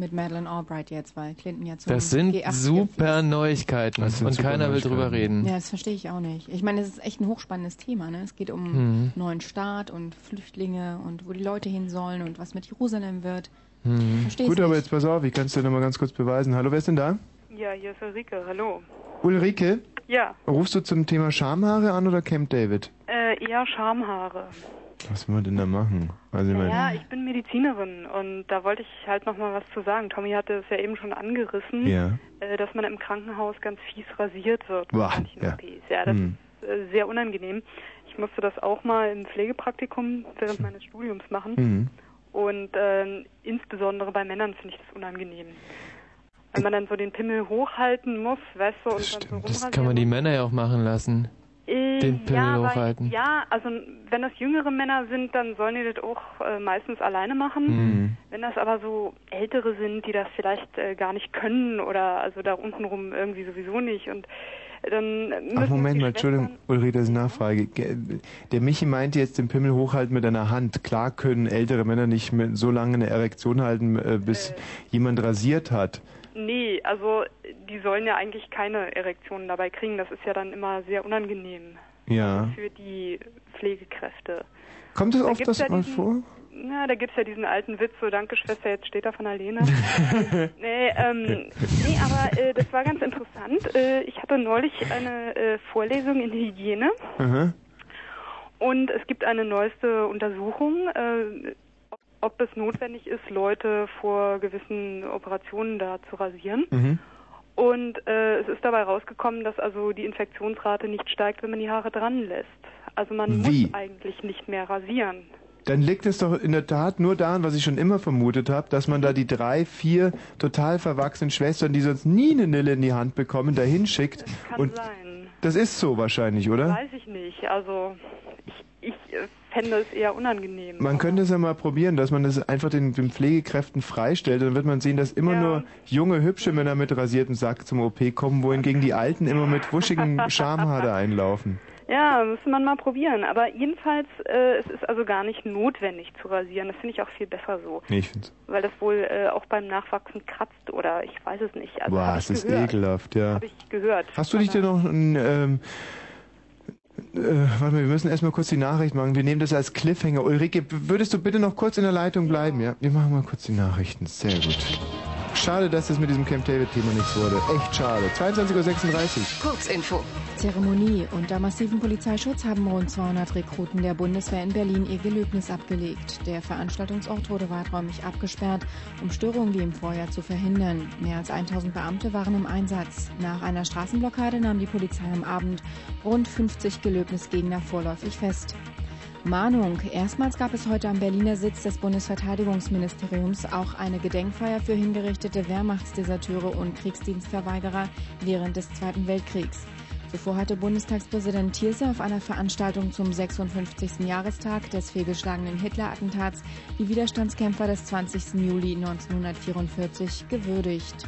Mit Madeleine Albright jetzt, weil Clinton ja zum Das sind G8 super Neuigkeiten und keiner will drüber reden. Ja, das verstehe ich auch nicht. Ich meine, es ist echt ein hochspannendes Thema. Ne? Es geht um Mhm. neuen Staat und Flüchtlinge und wo die Leute hin sollen und was mit Jerusalem wird. Mhm. Verstehst Gut, nicht. aber jetzt pass auf, ich kann es dir nochmal ganz kurz beweisen. Hallo, wer ist denn da? Ja, hier ist Ulrike, hallo. Ulrike, Ja, rufst du zum Thema Schamhaare an oder Camp David? äh, eher Schamhaare. Was will man denn da machen? Also ich meine, Ja, ich bin Medizinerin und da wollte ich halt noch mal was zu sagen. Tommy hatte es ja eben schon angerissen, Ja. äh, dass man im Krankenhaus ganz fies rasiert wird Boah, manchen ja. OPs. Ja, das Hm. ist äh, sehr unangenehm. Ich musste das auch mal im Pflegepraktikum während meines Studiums machen Mhm. und äh, insbesondere bei Männern finde ich das unangenehm. Wenn man dann so den Pimmel hochhalten muss, weißt du, und dann so Das kann man die Männer ja auch machen lassen. Äh, Den Pimmel ja, hochhalten. Ja, also wenn das jüngere Männer sind, dann sollen die das auch äh, meistens alleine machen. Mhm. Wenn das aber so ältere sind, die das vielleicht äh, gar nicht können oder also da untenrum irgendwie sowieso nicht und äh, dann müssen Ach, Moment mal, Entschuldigung, Ulrike, das ist eine Nachfrage. Ge- Der Michi meinte jetzt den Pimmel hochhalten mit einer Hand. Klar können ältere Männer nicht so lange eine Erektion halten, äh, bis jemand rasiert hat. Nee, also die sollen ja eigentlich keine Erektionen dabei kriegen. Das ist ja dann immer sehr unangenehm Ja. für die Pflegekräfte. Kommt es Da oft das ja mal diesen- vor? Na, da gibt's ja diesen alten Witz, so danke Schwester, jetzt steht er von alleine. nee, ähm, nee, aber äh, das war ganz interessant. Äh, ich hatte neulich eine äh, Vorlesung in Hygiene Aha. und es gibt eine neueste Untersuchung, äh, ob es notwendig ist, Leute vor gewissen Operationen da zu rasieren. Mhm. Und äh, es ist dabei rausgekommen, dass also die Infektionsrate nicht steigt, wenn man die Haare dran lässt. Also man Wie? muss eigentlich nicht mehr rasieren. Dann liegt es doch in der Tat nur daran, was ich schon immer vermutet habe, dass man da die drei, vier total verwachsenen Schwestern, die sonst nie eine Nille in die Hand bekommen, dahin schickt. Kann Und sein. das ist so wahrscheinlich, oder? Weiß ich nicht. Also ich, ich äh, fände es eher unangenehm. Man könnte es ja mal probieren, dass man das einfach den, den Pflegekräften freistellt. Dann wird man sehen, dass immer nur junge, hübsche Männer mit rasiertem Sack zum OP kommen, wohingegen die Alten immer mit wuschigem Schamhaar da einlaufen. Ja, müsste man mal probieren. Aber jedenfalls, äh, es ist also gar nicht notwendig zu rasieren. Das finde ich auch viel besser so. Nee, ich find's. Weil das wohl äh, auch beim Nachwachsen kratzt oder ich weiß es nicht. Also Boah, es ist gehört. ekelhaft, ja. Habe ich gehört. Hast du dich denn noch ein, ähm, äh, warte mal, wir müssen erstmal kurz die Nachricht machen. Wir nehmen das als Cliffhanger. Ulrike, würdest du bitte noch kurz in der Leitung bleiben, ja? Wir machen mal kurz die Nachrichten. Sehr gut. Schade, dass das mit diesem Camp David-Thema nichts wurde. Echt schade. 22.36 Uhr. Kurzinfo. Zeremonie. Unter massivem Polizeischutz haben rund 200 Rekruten der Bundeswehr in Berlin ihr Gelöbnis abgelegt. Der Veranstaltungsort wurde weiträumig abgesperrt, um Störungen wie im Vorjahr zu verhindern. Mehr als 1000 Beamte waren im Einsatz. Nach einer Straßenblockade nahm die Polizei am Abend rund 50 Gelöbnisgegner vorläufig fest. Mahnung. Erstmals gab es heute am Berliner Sitz des Bundesverteidigungsministeriums auch eine Gedenkfeier für hingerichtete Wehrmachtsdeserteure und Kriegsdienstverweigerer während des Zweiten Weltkriegs. Zuvor hatte Bundestagspräsident Thierse auf einer Veranstaltung zum 56. Jahrestag des fehlgeschlagenen Hitler-Attentats die Widerstandskämpfer des 20. Juli 1944 gewürdigt.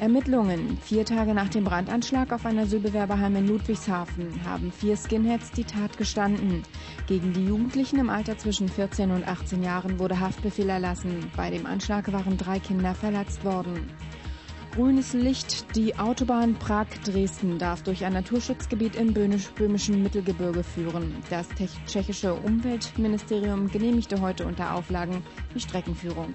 Ermittlungen. Vier Tage nach dem Brandanschlag auf ein Asylbewerberheim in Ludwigshafen haben vier Skinheads die Tat gestanden. Gegen die Jugendlichen im Alter zwischen 14 und 18 Jahren wurde Haftbefehl erlassen. Bei dem Anschlag waren drei Kinder verletzt worden. Grünes Licht. Die Autobahn Prag-Dresden darf durch ein Naturschutzgebiet im böhmisch- böhmischen Mittelgebirge führen. Das tschechische Umweltministerium genehmigte heute unter Auflagen die Streckenführung.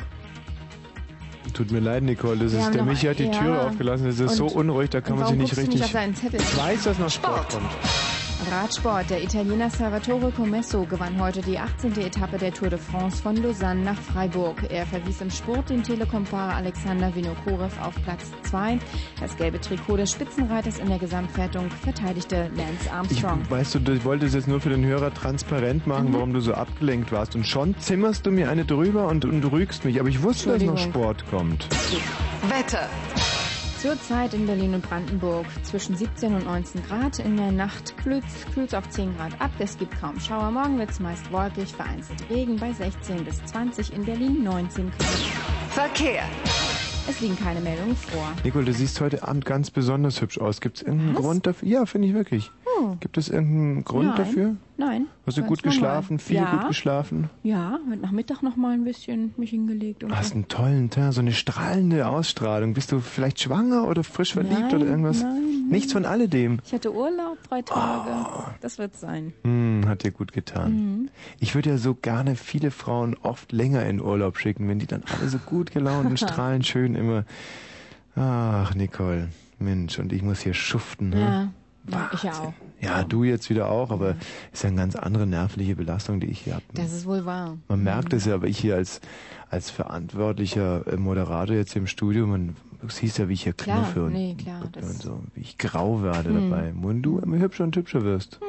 Tut mir leid, Nicole. Das Wir ist, der Michi hat die ja. Tür aufgelassen. Das ist so unruhig, da kann man sich nicht nicht richtig. Zettel? Ich weiß, dass noch Sport kommt. Radsport. Der Italiener Salvatore Comesso gewann heute die 18. Etappe der Tour de France von Lausanne nach Freiburg. Er verwies im Sport den Telekom-Fahrer Alexander Vinokorev auf Platz 2. Das gelbe Trikot des Spitzenreiters in der Gesamtwertung verteidigte Lance Ich, Armstrong. weißt du, ich wollte es jetzt nur für den Hörer transparent machen, Mhm. warum du so abgelenkt warst. Und schon zimmerst du mir eine drüber und, und rügst mich. Aber ich wusste, dass noch. Sport kommt. Wetter. Zurzeit in Berlin und Brandenburg zwischen 17 und 19 Grad. In der Nacht kühlt es auf 10 Grad ab. Es gibt kaum Schauer. Morgen wird es meist wolkig, vereinzelt Regen bei 16 bis 20. In Berlin 19 Grad. Verkehr. Es liegen keine Meldungen vor. Nicole, du siehst heute Abend ganz besonders hübsch aus. Gibt es irgendeinen Was? Grund dafür? Ja, finde ich wirklich. Oh. Gibt es irgendeinen Grund Nein. dafür? Nein. Hast du ganz gut normal. geschlafen? Viel ja. gut geschlafen? Ja, heute Nachmittag noch mal ein bisschen mich hingelegt. Und Hast so. einen tollen Teint, so eine strahlende Ausstrahlung. Bist du vielleicht schwanger oder frisch verliebt Nein, oder irgendwas? nein, Nichts von alledem. Ich hatte Urlaub, drei Tage. Oh. Das wird sein. Hm, hat dir gut getan. Mhm. Ich würde ja so gerne viele Frauen oft länger in Urlaub schicken, wenn die dann alle so gut gelaunt und strahlend schön immer. Ach, Nicole. Mensch, und ich muss hier schuften. Ne? Ja. ja, ich ja auch. Ja, du jetzt wieder auch, aber ist ja eine ganz andere nervliche Belastung, die ich hier habe. Das ist wohl wahr. Man merkt es ja, aber ich hier als, als verantwortlicher äh, Moderator jetzt hier im Studio, man siehst ja, wie ich hier Klar, knuffe und, nee, klar, und, das- so, wie ich grau werde Hm. dabei. Und du immer hübscher und hübscher wirst.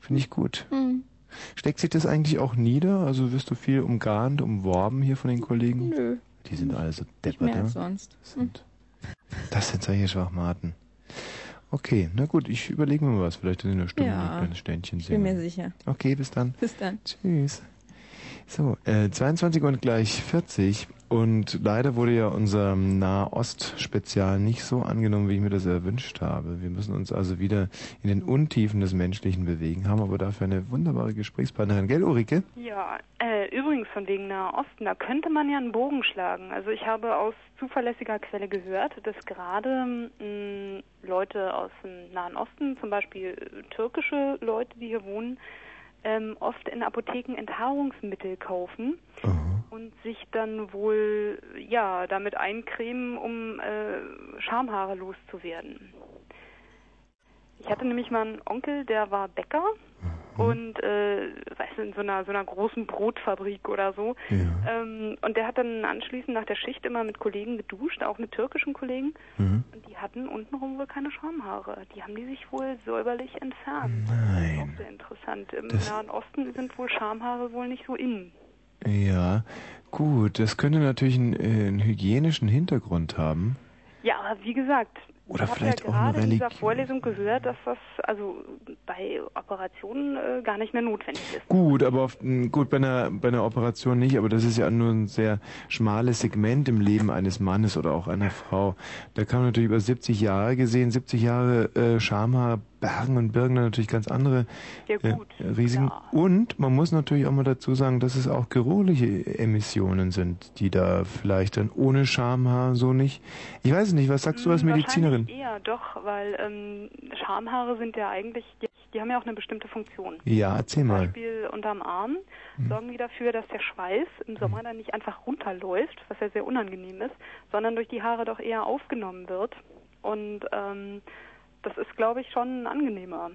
Finde ich gut. Hm. Steckt sich das eigentlich auch nieder? Also wirst du viel umgarnt, umworben hier von den Kollegen? Nö. Die sind alle so deppert, mehr als ne? sonst. Das sind solche Schwachmaten. Okay, na gut, ich überlege mir mal was. Vielleicht in einer Stunde Ja, ein kleines Ständchen Ich bin mir sicher. Okay, bis dann. Bis dann. Tschüss. So, äh, 22 und gleich 40 und leider wurde ja unser Nahost-Spezial nicht so angenommen, wie ich mir das erwünscht habe. Wir müssen uns also wieder in den Untiefen des Menschlichen bewegen, haben aber dafür eine wunderbare Gesprächspartnerin. Gell, Ulrike? Ja, äh, übrigens von wegen Nahen Osten, da könnte man ja einen Bogen schlagen. Also ich habe aus zuverlässiger Quelle gehört, dass gerade mh, Leute aus dem Nahen Osten, zum Beispiel äh, türkische Leute, die hier wohnen, ähm, oft in Apotheken Enthaarungsmittel kaufen und sich dann wohl ja damit eincremen, um äh, Schamhaare loszuwerden. Ich hatte nämlich mal einen Onkel, der war Bäcker und äh, weißt du, in so einer so einer großen Brotfabrik oder so. Ja. Ähm, und der hat dann anschließend nach der Schicht immer mit Kollegen geduscht, auch mit türkischen Kollegen. Mhm. Und die hatten untenrum wohl keine Schamhaare. Die haben die sich wohl säuberlich entfernt. Nein. Auch sehr interessant. Im Das- Nahen Osten sind wohl Schamhaare wohl nicht so in. Ja, gut, das könnte natürlich einen, äh, einen hygienischen Hintergrund haben. Ja, aber wie gesagt, Oder ich habe vielleicht ja auch eine gerade in dieser. Vorlesung gehört, dass das also bei Operationen äh, gar nicht mehr notwendig ist. Gut, aber auf, m, gut bei einer bei einer Operation nicht, aber das ist ja nur ein sehr schmales Segment im Leben eines Mannes oder auch einer Frau. Da kann man natürlich über 70 Jahre gesehen, 70 Jahre äh, Schamhaar bergen und birgen dann natürlich ganz andere Ja, gut, äh, Risiken. Und man muss natürlich auch mal dazu sagen, dass es auch geruchliche Emissionen sind, die da vielleicht dann ohne Schamhaar so nicht. Ich weiß es nicht, was sagst du als Hm, Medizinerin? Eher, doch, weil ähm, Schamhaare sind ja eigentlich, die, die haben ja auch eine bestimmte Funktion. Ja, erzähl Zum mal. Beispiel unterm Arm Hm. sorgen die dafür, dass der Schweiß im Sommer dann nicht einfach runterläuft, was ja sehr unangenehm ist, sondern durch die Haare doch eher aufgenommen wird. Und ähm, das ist, glaube ich, schon angenehmer.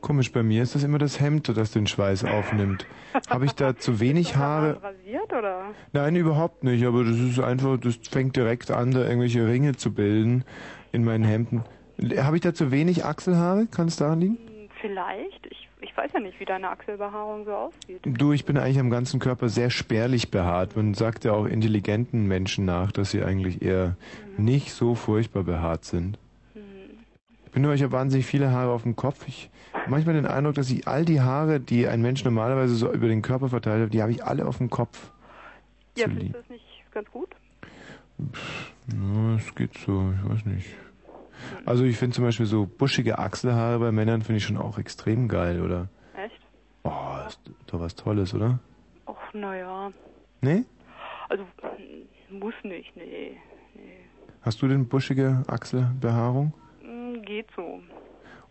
Komisch, bei mir ist das immer das Hemd, das den Schweiß aufnimmt. Habe ich da zu wenig Haare? Rasiert oder? Nein, überhaupt nicht, aber das ist einfach, das fängt direkt an, da irgendwelche Ringe zu bilden in meinen Hemden. Habe ich da zu wenig Achselhaare? Kann es daran liegen? Vielleicht. Ich, ich weiß ja nicht, wie deine Achselbehaarung so aussieht. Du, ich bin eigentlich am ganzen Körper sehr spärlich behaart. Man sagt ja auch intelligenten Menschen nach, dass sie eigentlich eher nicht so furchtbar behaart sind. Ich bin nur, ich habe wahnsinnig viele Haare auf dem Kopf. Ich habe manchmal den Eindruck, dass ich all die Haare, die ein Mensch normalerweise so über den Körper verteilt hat, die habe ich alle auf dem Kopf. Ja, findest lieb. du das nicht ganz gut? Ja, es geht so, ich weiß nicht. Also ich finde zum Beispiel so buschige Achselhaare bei Männern finde ich schon auch extrem geil, oder? Echt? Oh, ist doch was Tolles, oder? Ach, naja. Nee? Also, muss nicht, nee. nee. Hast du denn buschige Achselbehaarung? Geht so.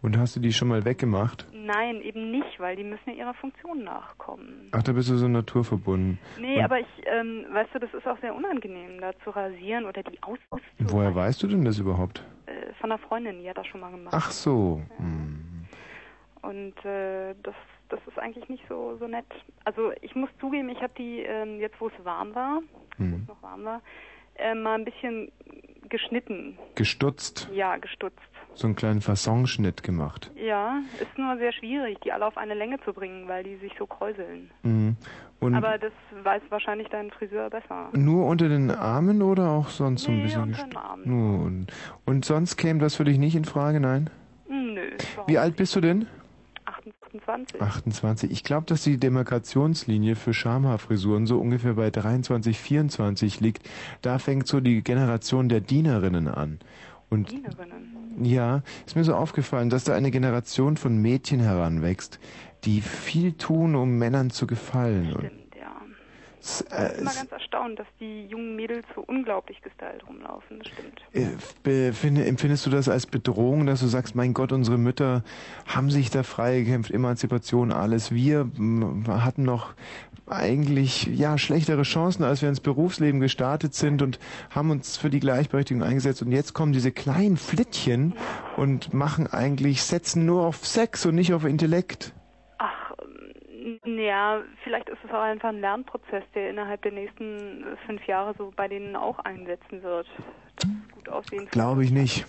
Und hast du die schon mal weggemacht? Nein, eben nicht, weil die müssen ja ihrer Funktion nachkommen. Ach, da bist du so naturverbunden. Nee, Und aber ich, ähm, weißt du, das ist auch sehr unangenehm, da zu rasieren oder die aus Woher weißt du denn das überhaupt? äh, von einer Freundin, die hat das schon mal gemacht. Ach so. Hm. Und äh, das, das ist eigentlich nicht so, so nett. Also ich muss zugeben, ich habe die, ähm, jetzt wo es warm war, Hm. noch warm war, äh, mal ein bisschen geschnitten. Gestutzt. Ja, gestutzt. So einen kleinen Fassonschnitt gemacht. Ja, ist nur sehr schwierig, die alle auf eine Länge zu bringen, weil die sich so kräuseln. Mhm. Aber das weiß wahrscheinlich dein Friseur besser. nur unter den Armen oder auch sonst so ein Nee, bisschen unter den Armen. Nur und, und sonst käme das für dich nicht in Frage, nein? Hm, Nö. Wie alt bist du denn? 28. 28. Ich glaube, dass die Demarkationslinie für Schamhaarfrisuren so ungefähr bei 23, 24 liegt. Da fängt so die Generation der Dienerinnen an. Und ja, ist mir so aufgefallen, dass da eine Generation von Mädchen heranwächst, die viel tun, um Männern zu gefallen. Ich bin äh, immer ganz erstaunt, dass die jungen Mädels so unglaublich gestylt rumlaufen. Das stimmt. äh, empfindest du das als Bedrohung, dass du sagst, mein Gott, unsere Mütter haben sich da freigekämpft, Emanzipation, alles. Wir hatten noch eigentlich ja schlechtere Chancen, als wir ins Berufsleben gestartet sind und haben uns für die Gleichberechtigung eingesetzt. Und jetzt kommen diese kleinen Flittchen und machen eigentlich, setzen nur auf Sex und nicht auf Intellekt. Ja, vielleicht ist es auch einfach ein Lernprozess, der innerhalb der nächsten fünf Jahre so bei denen auch einsetzen wird. Glaube ich nicht.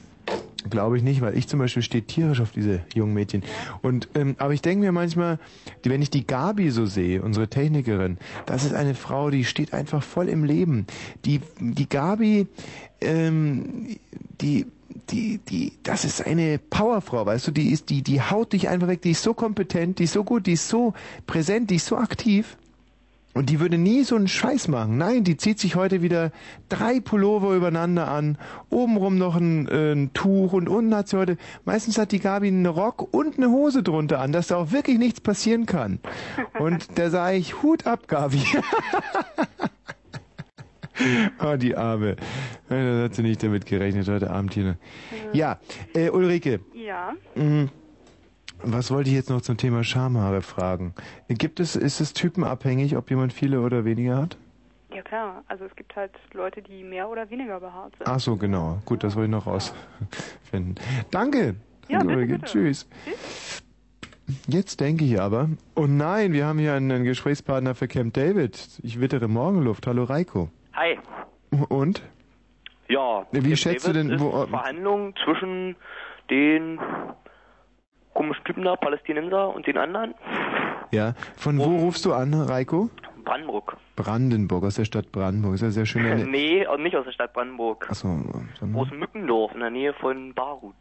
Glaube ich nicht, weil ich zum Beispiel stehe tierisch auf diese jungen Mädchen. Und ähm, aber ich denke mir manchmal, die, wenn ich die Gabi so sehe, unsere Technikerin, das ist eine Frau, die steht einfach voll im Leben. Die die Gabi, ähm, die die die das ist eine Powerfrau, weißt du, die ist die die haut dich einfach weg, die ist so kompetent, die ist so gut, die ist so präsent, die ist so aktiv. Und die würde nie so einen Scheiß machen. Nein, die zieht sich heute wieder drei Pullover übereinander an, obenrum noch ein, äh, ein Tuch und unten hat sie heute, meistens hat die Gabi einen Rock und eine Hose drunter an, dass da auch wirklich nichts passieren kann. Und da sage ich, Hut ab, Gabi. oh, die Arme. Da hat sie nicht damit gerechnet heute Abend hier. Ja, äh, Ulrike. Ja. Mhm. Was wollte ich jetzt noch zum Thema Schamhaare fragen? Gibt es, ist es typenabhängig, ob jemand viele oder weniger hat? Ja klar, also es gibt halt Leute, die mehr oder weniger behaart sind. Ach so, genau. Gut, das wollte ich noch rausfinden. Danke. Ja, bitte, bitte. Tschüss. Jetzt denke ich aber, oh nein, wir haben hier einen, einen Gesprächspartner für Camp David. Ich wittere Morgenluft. Hallo Reiko. Hi. Und? Ja. Wie Camp schätzt du David denn, ist wo- Verhandlungen zwischen den komischen Typen da, Palästinenser und den anderen? Ja, von wo rufst du an, Reiko? Brandenburg. Brandenburg, aus der Stadt Brandenburg. Ist ja sehr schön. Eine, nee, nicht aus der Stadt Brandenburg. Achso, dann- Groß Mückendorf in der Nähe von Barut.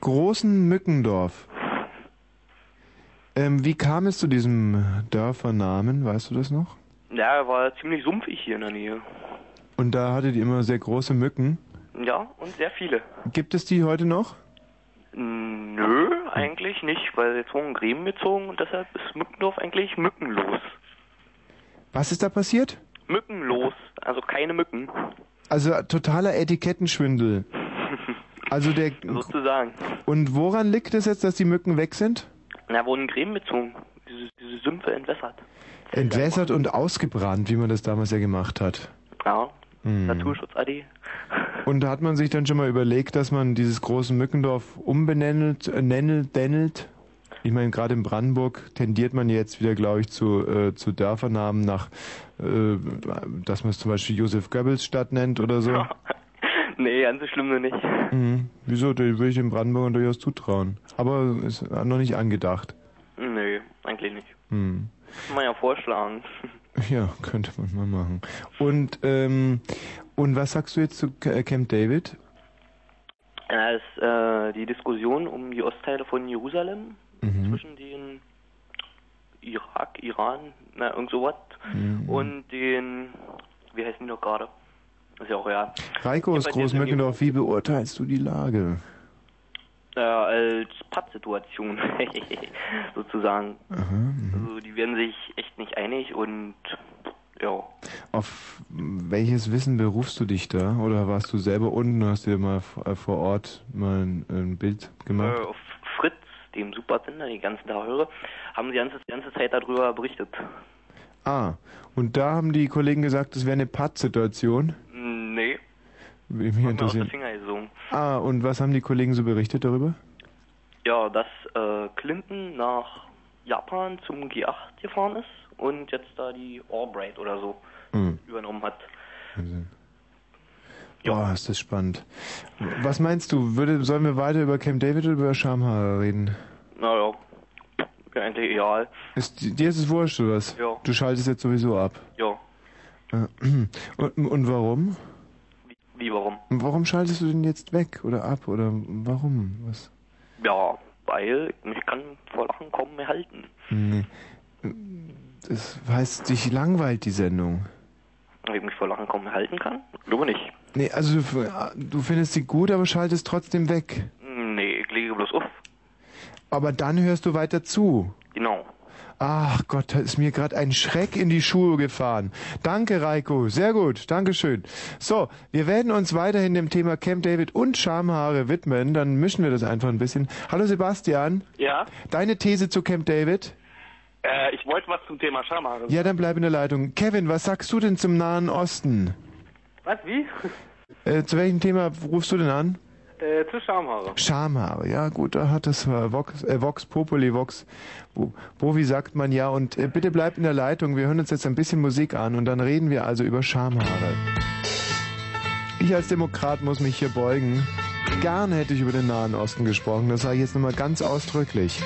Großen Mückendorf. Ähm, wie kam es zu diesem Dörfernamen? Weißt du das noch? Ja, war ziemlich sumpfig hier in der Nähe. Und da hattet ihr immer sehr große Mücken. Ja, und sehr viele. Gibt es die heute noch? Nö, eigentlich nicht, weil jetzt wurden Gräben gezogen und deshalb ist Mückendorf eigentlich mückenlos. Was ist da passiert? Mückenlos, also keine Mücken, Also totaler Etikettenschwindel. Also der sozusagen. und woran liegt es jetzt, dass die Mücken weg sind? Da wurden Gräben gezogen, diese, diese Sümpfe entwässert. Entwässert und ausgebrannt, wie man das damals ja gemacht hat. Ja, Hm. Naturschutz AD. Und da hat man sich dann schon mal überlegt, dass man dieses große Mückendorf umbenennelt, äh, nennelt, dennelt. Ich meine, gerade in Brandenburg tendiert man jetzt wieder, glaube ich, zu, äh, zu Dörfernamen nach, äh, dass man es zum Beispiel Josef Goebbels Stadt nennt oder so. nee, ganz so schlimm nur nicht. Mhm. Wieso? Da würde ich den Brandenburgern durchaus zutrauen. Aber ist noch nicht angedacht. Nö, eigentlich nicht. Hm. Kann man ja vorschlagen. Ja, könnte man mal machen. Und, ähm, und was sagst du jetzt zu äh, Camp David? Ja, ist äh, die Diskussion um die Ostteile von Jerusalem Mhm. zwischen den Irak, Iran, na, irgend sowas, Mhm. und den, wie heißen die noch gerade? Ist ja auch ja. Reiko aus Jedenfalls jetzt Großmückendorf, wie beurteilst du die Lage? Äh, als Pattsituation, sozusagen. Aha, mhm. Also die werden sich echt nicht einig und ja. Auf welches Wissen berufst du dich da? Oder warst du selber unten und hast dir mal äh, vor Ort mal ein, ein Bild gemacht? Äh, auf Fritz, dem Supersender, den ganzen Tag höre, haben sie die ganze, die ganze Zeit darüber berichtet. Ah, und da haben die Kollegen gesagt, es wäre eine Pattsituation. Nee, Würde mich mir interessieren. Gesogen. Ah, und was haben die Kollegen so berichtet darüber? Ja, dass äh, Clinton nach Japan zum G8 gefahren ist und jetzt da die Albright oder so Hm. übernommen hat. Ja. Oh, ist das spannend. Was meinst du, würde, sollen wir weiter über Camp David oder über Schamhaare reden? Naja, ja, eigentlich egal. Ist, dir ist es wurscht, oder was? Ja. Du schaltest jetzt sowieso ab. Ja, Äh, Und, und warum? Wie warum? Warum schaltest du den jetzt weg oder ab oder warum? Was? Ja, weil ich mich kann vor Lachen kaum mehr halten. Nee. Das heißt, dich langweilt die Sendung. Weil ich mich vor Lachen kaum mehr halten kann? Glaube nicht. Nee, also du, du findest sie gut, aber schaltest trotzdem weg. Nee, ich lege bloß auf. Aber dann hörst du weiter zu. Ach Gott, da ist mir gerade ein Schreck in die Schuhe gefahren. Danke, Reiko. Sehr gut. Dankeschön. So, wir werden uns weiterhin dem Thema Camp David und Schamhaare widmen. Dann mischen wir das einfach ein bisschen. Hallo Sebastian. Ja, Deine These zu Camp David? äh, ich wollte was zum Thema Schamhaare sagen. Ja, dann bleib in der Leitung. Kevin, was sagst du denn zum Nahen Osten? Was, wie? Äh, zu welchem Thema rufst du denn an? Äh, zu Schamhaare. Schamhaare, ja gut, da hat das äh, Vox, äh, Vox Populi, Vox, wie sagt man ja, und äh, bitte bleib in der Leitung, wir hören uns jetzt ein bisschen Musik an und dann reden wir also über Schamhaare. Ich als Demokrat muss mich hier beugen. Gern hätte ich über den Nahen Osten gesprochen, das sage ich jetzt nochmal ganz ausdrücklich.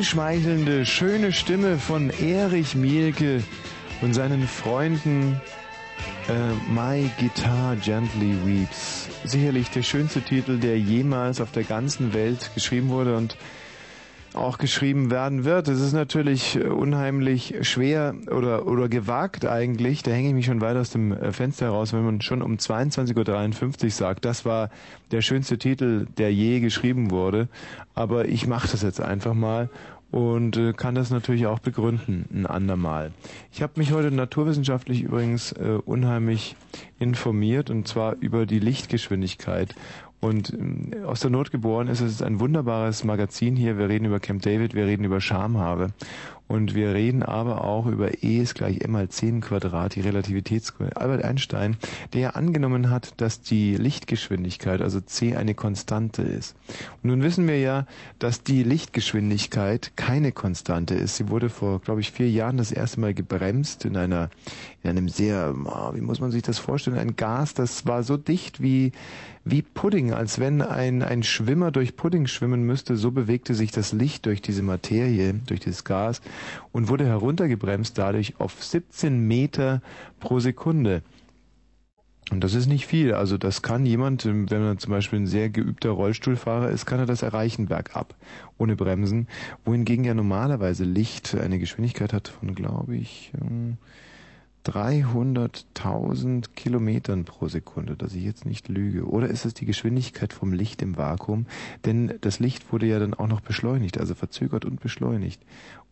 Einschmeichelnde, schöne Stimme von Erich Mielke und seinen Freunden äh, My Guitar Gently Weeps. Sicherlich der schönste Titel, der jemals auf der ganzen Welt geschrieben wurde und auch geschrieben werden wird. Es ist natürlich äh, unheimlich schwer oder, oder gewagt eigentlich. Da hänge ich mich schon weit aus dem äh, Fenster heraus, wenn man schon um 22.53 Uhr sagt, das war der schönste Titel, der je geschrieben wurde. Aber ich mache das jetzt einfach mal und äh, kann das natürlich auch begründen, ein andermal. Ich habe mich heute naturwissenschaftlich übrigens äh, unheimlich informiert und zwar über die Lichtgeschwindigkeit. Und ähm, aus der Not geboren ist es ein wunderbares Magazin hier. Wir reden über Camp David, wir reden über Schamhaare. Und wir reden aber auch über E ist gleich m mal 10 Quadrat, die Relativitätsgröße. Albert Einstein, der angenommen hat, dass die Lichtgeschwindigkeit, also c, eine Konstante ist. Und nun wissen wir ja, dass die Lichtgeschwindigkeit keine Konstante ist. Sie wurde vor, glaube ich, vier Jahren das erste Mal gebremst in einer, in einem sehr, ah, wie muss man sich das vorstellen, ein Gas, das war so dicht wie, wie Pudding, als wenn ein, ein Schwimmer durch Pudding schwimmen müsste. So bewegte sich das Licht durch diese Materie, durch dieses Gas und wurde heruntergebremst dadurch auf 17 Meter pro Sekunde. Und das ist nicht viel. Also das kann jemand, wenn man zum Beispiel ein sehr geübter Rollstuhlfahrer ist, kann er das erreichen bergab, ohne Bremsen. Wohingegen ja normalerweise Licht eine Geschwindigkeit hat von, glaube ich, 300.000 Kilometern pro Sekunde, dass ich jetzt nicht lüge. Oder ist es die Geschwindigkeit vom Licht im Vakuum? Denn das Licht wurde ja dann auch noch beschleunigt, also verzögert und beschleunigt.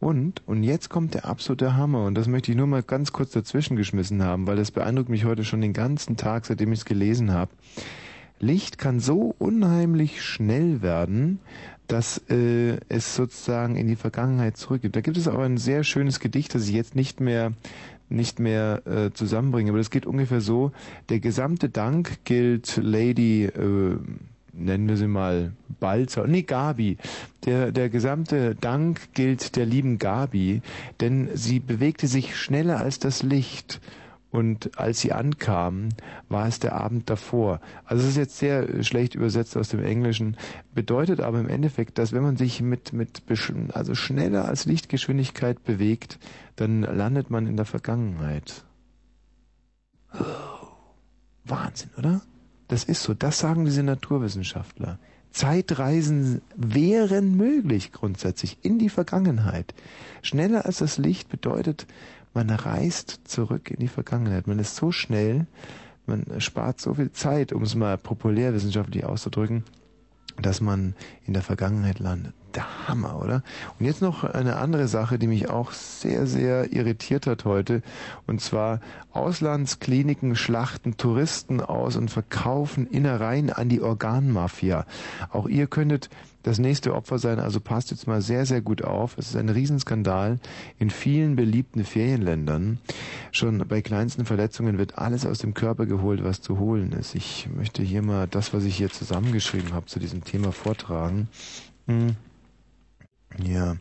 Und, und jetzt kommt der absolute Hammer, und das möchte ich nur mal ganz kurz dazwischen geschmissen haben, weil das beeindruckt mich heute schon den ganzen Tag, seitdem ich es gelesen habe. Licht kann so unheimlich schnell werden, dass äh, es sozusagen in die Vergangenheit zurückgeht. Da gibt es auch ein sehr schönes Gedicht, das ich jetzt nicht mehr nicht mehr äh, zusammenbringe, aber das geht ungefähr so: Der gesamte Dank gilt Lady, äh, nennen wir sie mal Balzer, nee Gabi. Der der gesamte Dank gilt der lieben Gabi, denn sie bewegte sich schneller als das Licht. Und als sie ankamen, war es der Abend davor. Also es ist jetzt sehr schlecht übersetzt aus dem Englischen, bedeutet aber im Endeffekt, dass wenn man sich mit, mit also schneller als Lichtgeschwindigkeit bewegt, dann landet man in der Vergangenheit. Oh, Wahnsinn, oder? Das ist so, das sagen diese Naturwissenschaftler. Zeitreisen wären möglich grundsätzlich in die Vergangenheit. Schneller als das Licht bedeutet, man reist zurück in die Vergangenheit. Man ist so schnell, man spart so viel Zeit, um es mal populärwissenschaftlich auszudrücken, dass man in der Vergangenheit landet. Der Hammer, oder? Und jetzt noch eine andere Sache, die mich auch sehr, sehr irritiert hat heute. Und zwar Auslandskliniken schlachten Touristen aus und verkaufen Innereien an die Organmafia. Auch ihr könntet das nächste Opfer sein, also passt jetzt mal sehr, sehr gut auf. Es ist ein Riesenskandal in vielen beliebten Ferienländern. Schon bei kleinsten Verletzungen wird alles aus dem Körper geholt, was zu holen ist. Ich möchte hier mal das, was ich hier zusammengeschrieben habe, zu diesem Thema vortragen. Hm. Ja.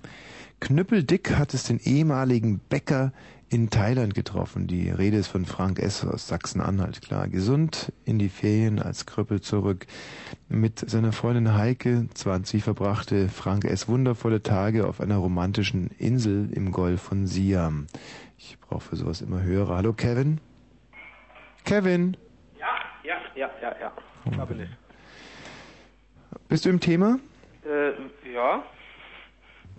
Knüppeldick hat es den ehemaligen Bäcker in Thailand getroffen. Die Rede ist von Frank S. aus Sachsen-Anhalt, klar. Gesund in die Ferien als Krüppel zurück. Mit seiner Freundin Heike 20 verbrachte Frank S. wundervolle Tage auf einer romantischen Insel im Golf von Siam. Ich brauche für sowas immer Hörer. Hallo Kevin? Kevin, Ja, ja, ja, ja, ja. Da bin ich. bist du im Thema? Äh, ja.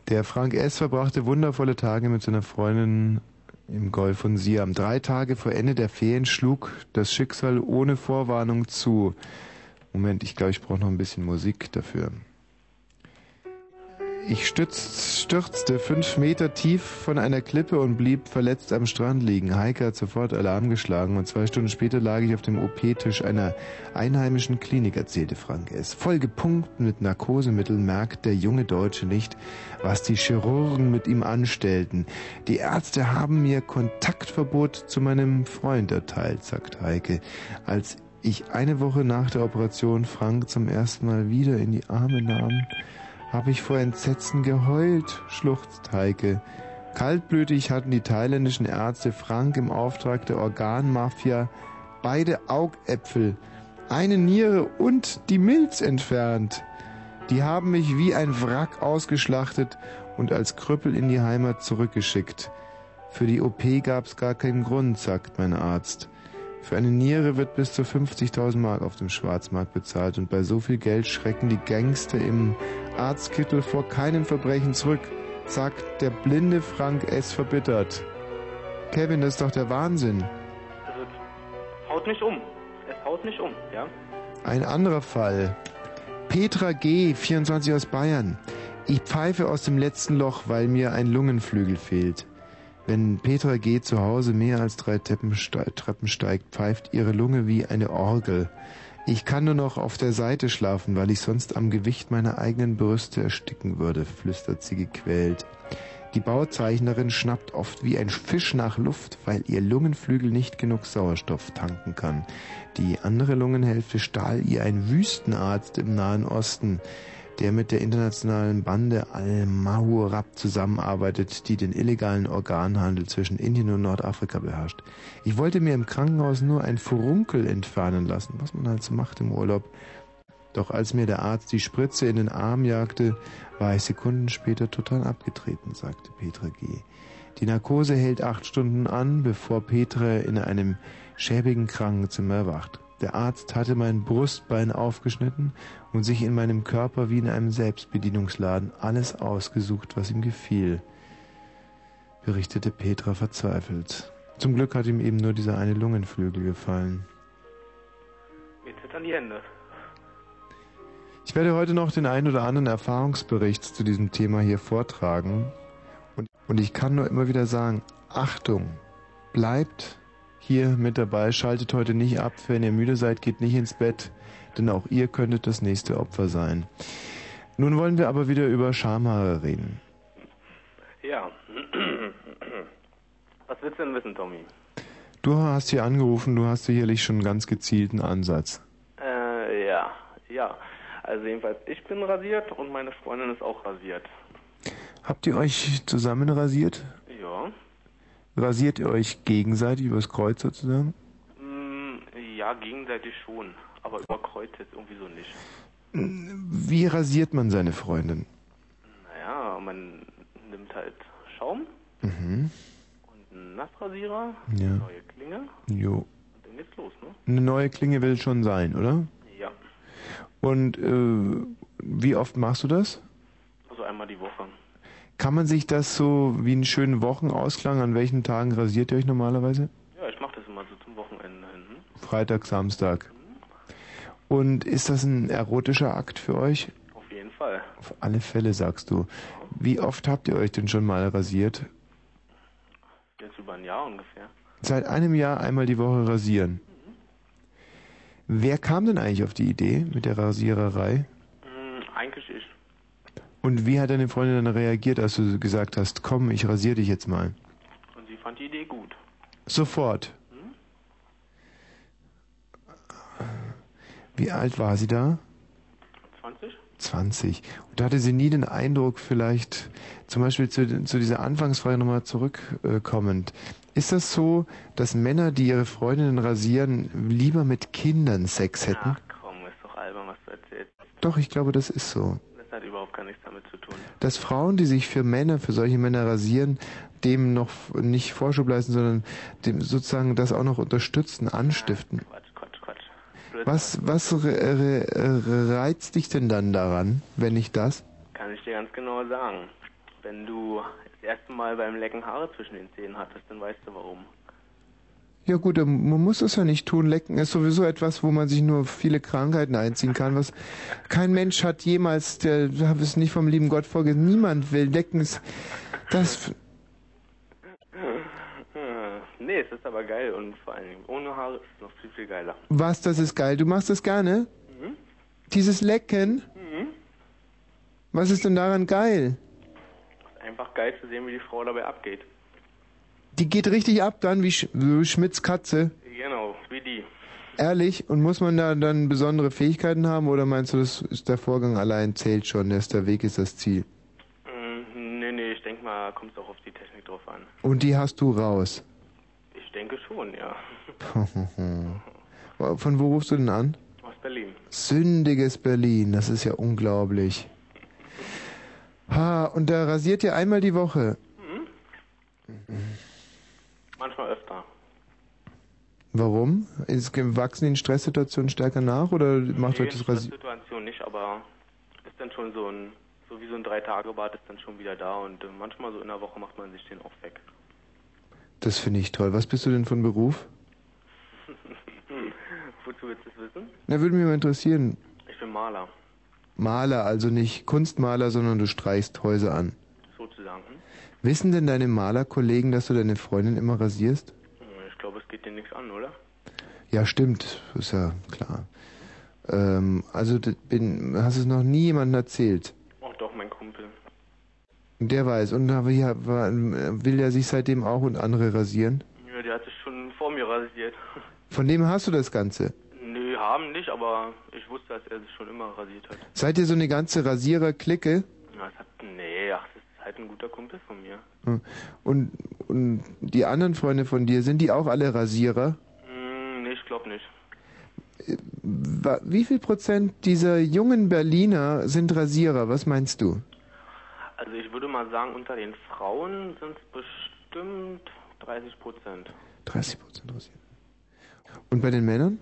Der Frank S. verbrachte wundervolle Tage mit seiner Freundin im Golf von Siam. Drei Tage vor Ende der Ferien schlug das Schicksal ohne Vorwarnung zu. Moment, ich glaube, ich brauche noch ein bisschen Musik dafür. Ich stütz, stürzte fünf Meter tief von einer Klippe und blieb verletzt am Strand liegen. Heike hat sofort Alarm geschlagen und zwei Stunden später lag ich auf dem OP-Tisch einer einheimischen Klinik, erzählte Frank S. Vollgepumpt mit Narkosemitteln merkt der junge Deutsche nicht, was die Chirurgen mit ihm anstellten. Die Ärzte haben mir Kontaktverbot zu meinem Freund erteilt, sagt Heike. Als ich eine Woche nach der Operation Frank zum ersten Mal wieder in die Arme nahm, habe ich vor Entsetzen geheult, schluchzt Heike. Kaltblütig hatten die thailändischen Ärzte Frank im Auftrag der Organmafia beide Augäpfel, eine Niere und die Milz entfernt. Die haben mich wie ein Wrack ausgeschlachtet und als Krüppel in die Heimat zurückgeschickt. Für die OP gab's gar keinen Grund, sagt mein Arzt. Für eine Niere wird bis zu 50.000 Mark auf dem Schwarzmarkt bezahlt und bei so viel Geld schrecken die Gangster im Arztkittel vor keinem Verbrechen zurück, sagt der blinde Frank S. verbittert. Kevin, das ist doch der Wahnsinn. Also, es haut nicht um. Es haut nicht um, ja? Ein anderer Fall. Petra G., 24 aus Bayern. Ich pfeife aus dem letzten Loch, weil mir ein Lungenflügel fehlt. Wenn Petra G. zu Hause mehr als drei Treppen, ste Treppen steigt, pfeift ihre Lunge wie eine Orgel. Ich kann nur noch auf der Seite schlafen, weil ich sonst am Gewicht meiner eigenen Brüste ersticken würde, flüstert sie gequält. Die Bauzeichnerin schnappt oft wie ein Fisch nach Luft, weil ihr Lungenflügel nicht genug Sauerstoff tanken kann. Die andere Lungenhälfte stahl ihr ein Wüstenarzt im Nahen Osten, der mit der internationalen Bande Al-Mahurab zusammenarbeitet, die den illegalen Organhandel zwischen Indien und Nordafrika beherrscht. Ich wollte mir im Krankenhaus nur ein Furunkel entfernen lassen, was man halt so macht im Urlaub. Doch als mir der Arzt die Spritze in den Arm jagte, war ich Sekunden später total abgetreten, sagte Petra G. Die Narkose hält acht Stunden an, bevor Petra in einem schäbigen Krankenzimmer erwacht. Der Arzt hatte mein Brustbein aufgeschnitten und sich in meinem Körper wie in einem Selbstbedienungsladen alles ausgesucht, was ihm gefiel, berichtete Petra verzweifelt. Zum Glück hat ihm eben nur dieser eine Lungenflügel gefallen. Zittern die Hände. Ich werde heute noch den einen oder anderen Erfahrungsbericht zu diesem Thema hier vortragen. Und, und ich kann nur immer wieder sagen, Achtung, bleibt hier mit dabei. Schaltet heute nicht ab. Wenn ihr müde seid, geht nicht ins Bett, denn auch ihr könntet das nächste Opfer sein. Nun wollen wir aber wieder über Schamhaare reden. Ja. Was willst du denn wissen, Tommy? Du hast hier angerufen, du hast sicherlich schon einen ganz gezielten Ansatz. Äh, ja. Ja. Also jedenfalls, ich bin rasiert und meine Freundin ist auch rasiert. Habt ihr euch zusammen rasiert? Ja. Rasiert ihr euch gegenseitig übers Kreuz sozusagen? Mm, ja, gegenseitig schon. Aber über Kreuz jetzt irgendwie so nicht. Wie rasiert man seine Freundin? Naja, man nimmt halt Schaum Mhm. und einen Nassrasierer, Ja. eine neue Klinge Jo. und dann geht's los, ne? Eine neue Klinge will schon sein, oder? Ja. Und äh, wie oft machst du das? Also einmal die Woche. Kann man sich das so wie einen schönen Wochenausklang, an welchen Tagen rasiert ihr euch normalerweise? Ja, ich mache das immer so zum Wochenende hin. hm? Freitag, Samstag. Und ist das ein erotischer Akt für euch? Auf jeden Fall. Auf alle Fälle, sagst du. Wie oft habt ihr euch denn schon mal rasiert? Jetzt über ein Jahr ungefähr. Seit einem Jahr einmal die Woche rasieren. Wer kam denn eigentlich auf die Idee mit der Rasiererei? Mm, eigentlich ich. Und wie hat deine Freundin dann reagiert, als du gesagt hast, komm, ich rasiere dich jetzt mal? Und sie fand die Idee gut. Sofort. Wie alt war sie da? 20? 20. Und hatte sie nie den Eindruck, vielleicht zum Beispiel zu, zu dieser Anfangsfrage nochmal zurückkommend, ist das so, dass Männer, die ihre Freundinnen rasieren, lieber mit Kindern Sex hätten? Ach komm, ist doch albern, was du erzählst. Doch, ich glaube, das ist so. Hat überhaupt gar nichts damit zu tun. Dass Frauen, die sich für Männer, für solche Männer rasieren, dem noch nicht Vorschub leisten, sondern dem sozusagen das auch noch unterstützen, anstiften. Quatsch, Quatsch, Quatsch. Was, was re, re, reizt dich denn dann daran, wenn nicht das? Kann ich dir ganz genau sagen. Wenn du das erste Mal beim Lecken Haare zwischen den Zähnen hattest, dann weißt du warum. Ja gut, ähm, man muss das ja nicht tun. Lecken ist sowieso etwas, wo man sich nur viele Krankheiten einziehen kann. Was kein Mensch hat jemals, der hat es nicht vom lieben Gott vorgesehen. Niemand will lecken. Ist, das, Nee, es ist aber geil und vor allen Dingen ohne Haare ist es noch viel, viel geiler. was, das ist geil. Du machst das gerne? Mhm. Dieses Lecken? Mhm. Was ist denn daran geil? Ist einfach geil zu sehen, wie die Frau dabei abgeht. Die geht richtig ab dann, wie Sch so Schmidts Katze. Genau, wie die. Ehrlich? Und muss man da dann besondere Fähigkeiten haben oder meinst du, das ist der Vorgang allein zählt schon, dass der Weg ist das Ziel? Mm, Nee, nee, ich denke mal, kommt es auch auf die Technik drauf an. Und die hast du raus. Ich denke schon, ja. Von wo rufst du denn an? Aus Berlin. Sündiges Berlin, das ist ja unglaublich. Ha, und da rasiert ihr einmal die Woche. Mhm. Manchmal öfter. Warum? Ist, wachsen die in Stresssituationen stärker nach oder macht nee, euch das in Rasieren? Situation nicht, aber ist dann schon so ein, so wie so ein Drei-Tage-Bad ist dann schon wieder da und äh, manchmal so in der Woche macht man sich den auch weg. Das finde ich toll. Was bist du denn von Beruf? Wozu willst du es wissen? Na, würde mich mal interessieren. Ich bin Maler, Maler, also nicht Kunstmaler, sondern du streichst Häuser an. sozusagen. Hm? Wissen denn deine Malerkollegen, dass du deine Freundin immer rasierst? Dir nichts an, oder? Ja, stimmt. Ist ja klar. Ähm, also bin, hast du es noch nie jemandem erzählt? Ach doch, mein Kumpel. Der weiß. Und da ja, war, will er sich seitdem auch und andere rasieren? Ja, der hat sich schon vor mir rasiert. Von dem hast du das Ganze. Nö, haben nicht, aber ich wusste, dass er sich schon immer rasiert hat. Seid ihr so eine ganze Rasierer-Clique? Ja, das hat, nee, halt ein guter Kumpel von mir. Hm. Und, und die anderen Freunde von dir, sind die auch alle Rasierer? Hm, nee, ich glaube nicht. Wa- Wie viel Prozent dieser jungen Berliner sind Rasierer? Was meinst du? Also ich würde mal sagen, unter den Frauen sind es bestimmt 30 Prozent. 30 Prozent rasieren. Und bei den Männern?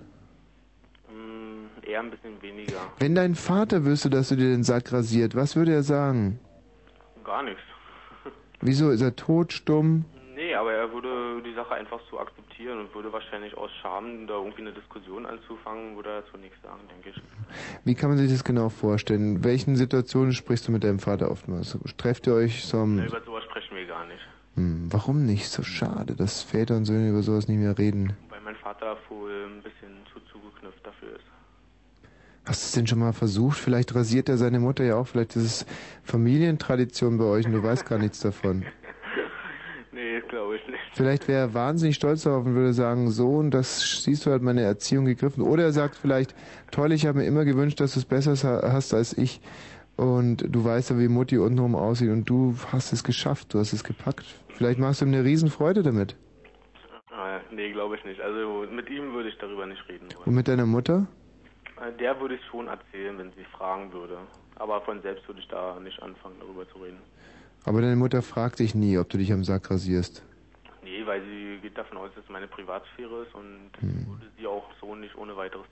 Hm, eher ein bisschen weniger. Wenn dein Vater wüsste, dass du dir den Sack rasiert, was würde er sagen? Gar nichts. Wieso ist er tot, stumm? Nee, aber er würde die Sache einfach so akzeptieren und würde wahrscheinlich aus Scham da irgendwie eine Diskussion anzufangen, würde er dazu nichts sagen, denke ich. Wie kann man sich das genau vorstellen? In welchen Situationen sprichst du mit deinem Vater oftmals? Trefft ihr euch so am... Nee, über sowas sprechen wir gar nicht. Hm, warum nicht? So schade, dass Väter und Söhne über sowas nicht mehr reden. Weil mein Vater wohl ein bisschen zu zugeknüpft dafür ist. Hast du es denn schon mal versucht? Vielleicht rasiert er seine Mutter ja auch. Vielleicht ist es Familientradition bei euch und du weißt gar nichts davon. nee, glaube ich nicht. Vielleicht wäre er wahnsinnig stolz darauf und würde sagen, Sohn, das siehst du, hat meine Erziehung gegriffen. Oder er sagt vielleicht, toll, ich habe mir immer gewünscht, dass du es besser ha- hast als ich. Und du weißt ja, wie Mutti untenrum aussieht und du hast es geschafft, du hast es gepackt. Vielleicht machst du ihm eine Riesenfreude damit. Ah, nee, glaube ich nicht. Also mit ihm würde ich darüber nicht reden. Und mit deiner Mutter? Äh, Der würde ich schon erzählen, wenn sie fragen würde. Aber von selbst würde ich da nicht anfangen, darüber zu reden. Aber deine Mutter fragt dich nie, ob du dich am Sack rasierst. Nee, weil sie geht davon aus, dass es meine Privatsphäre ist und Hm. würde sie auch so nicht ohne weiteres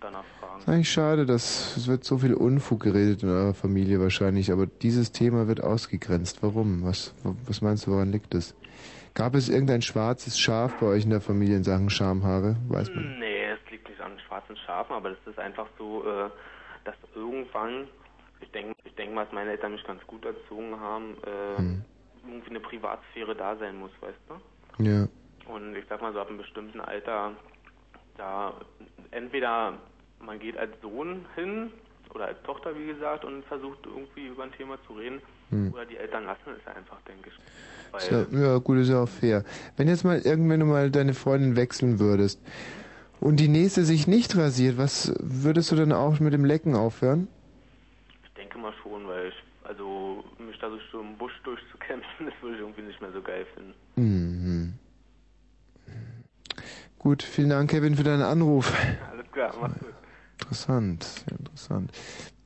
danach fragen. Ist eigentlich schade, dass es wird so viel Unfug geredet in eurer Familie wahrscheinlich, aber dieses Thema wird ausgegrenzt. Warum? Was, was meinst du, woran liegt es? Gab es irgendein schwarzes Schaf bei euch in der Familie in Sachen Schamhaare? Weiß man. Nee, es liegt nicht an schwarzen Schafen, aber das ist einfach so, äh, dass irgendwann, ich denke ich denk mal, dass meine Eltern mich ganz gut erzogen haben, äh, Hm. irgendwie eine Privatsphäre da sein muss, weißt du? Ja. Und ich sag mal so, ab einem bestimmten Alter, da entweder man geht als Sohn hin oder als Tochter, wie gesagt, und versucht irgendwie über ein Thema zu reden, Hm. oder die Eltern lassen es einfach, denke ich. Ja, gut, ist ja auch fair. Wenn jetzt mal irgendwann du mal deine Freundin wechseln würdest und die nächste sich nicht rasiert, was würdest du dann auch mit dem Lecken aufhören? ich denke mal schon, weil ich, also mich da so im Busch durchzukämpfen, das würde ich irgendwie nicht mehr so geil finden. Mhm. Gut, vielen Dank, Kevin, für deinen Anruf. Alles klar, mach's gut. Interessant, sehr interessant.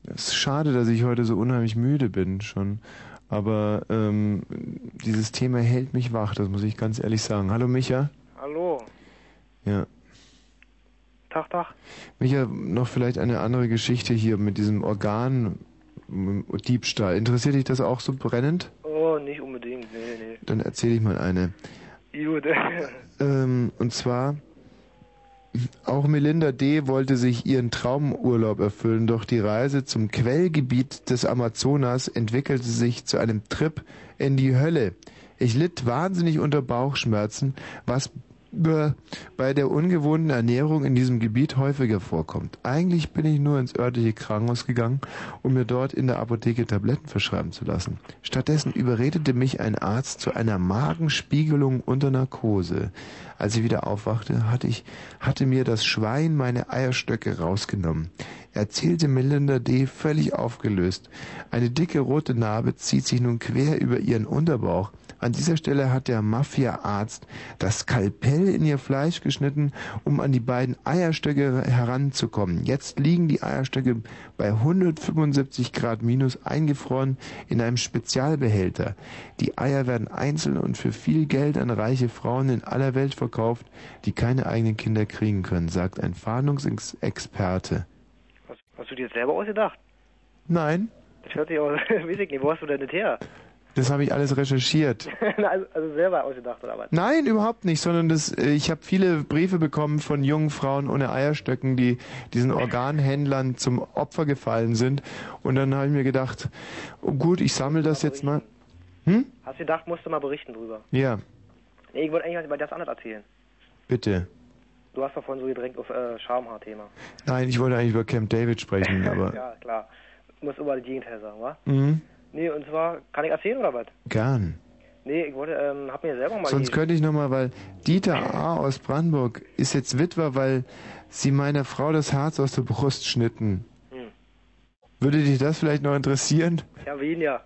Es ist schade, dass ich heute so unheimlich müde bin schon. Aber ähm, dieses Thema hält mich wach, das muss ich ganz ehrlich sagen. Hallo Micha. Hallo. Ja. Tag, Tag. Micha, noch vielleicht eine andere Geschichte hier mit diesem Organ-Diebstahl. Interessiert dich das auch so brennend? Oh, nicht unbedingt. Nee, Dann erzähle ich mal eine. nee. Gut. Ähm, und zwar, auch Melinda D. wollte sich ihren Traumurlaub erfüllen, doch die Reise zum Quellgebiet des Amazonas entwickelte sich zu einem Trip in die Hölle. Ich litt wahnsinnig unter Bauchschmerzen, was bei der ungewohnten Ernährung in diesem Gebiet häufiger vorkommt. Eigentlich bin ich nur ins örtliche Krankenhaus gegangen, um mir dort in der Apotheke Tabletten verschreiben zu lassen. Stattdessen überredete mich ein Arzt zu einer Magenspiegelung unter Narkose. Als ich wieder aufwachte, hatte ich, hatte mir das Schwein meine Eierstöcke rausgenommen. Erzählte Melinda D. völlig aufgelöst. Eine dicke rote Narbe zieht sich nun quer über ihren Unterbauch. An dieser Stelle hat der Mafia-Arzt das Skalpell in ihr Fleisch geschnitten, um an die beiden Eierstöcke heranzukommen. Jetzt liegen die Eierstöcke bei 175 Grad minus eingefroren in einem Spezialbehälter. Die Eier werden einzeln und für viel Geld an reiche Frauen in aller Welt verkauft, die keine eigenen Kinder kriegen können, sagt ein Fahndungsexperte. Hast, hast du dir das selber ausgedacht? Nein, Das hört sich aus, weiß ich nicht, wo hast du denn das her? Das habe ich alles recherchiert. also, also selber ausgedacht, oder was? Nein, überhaupt nicht, sondern das, äh, ich habe viele Briefe bekommen von jungen Frauen ohne Eierstöcken, die diesen Organhändlern zum Opfer gefallen sind. Und dann habe ich mir gedacht, oh gut, ich sammle das jetzt mal. Hm? Hast du gedacht, musst du mal berichten drüber? Ja, Nee, ich wollte eigentlich was über das andere erzählen. bitte. Du hast davon so gedrängt auf äh, Schamhaar-Thema. Nein, ich wollte eigentlich über Camp David sprechen, aber ja, klar. Du musst überall das Gegenteil sagen, wa? mhm, Nee, und zwar, kann ich erzählen oder was? gern. Nee, ich wollte, ähm, hab mir selber mal Sonst die- könnte ich nochmal, weil Dieter A. aus Brandenburg ist jetzt Witwer, weil sie meiner Frau das Herz aus der Brust schnitten. Hm. Würde dich das vielleicht noch interessieren? Ja, wen ja.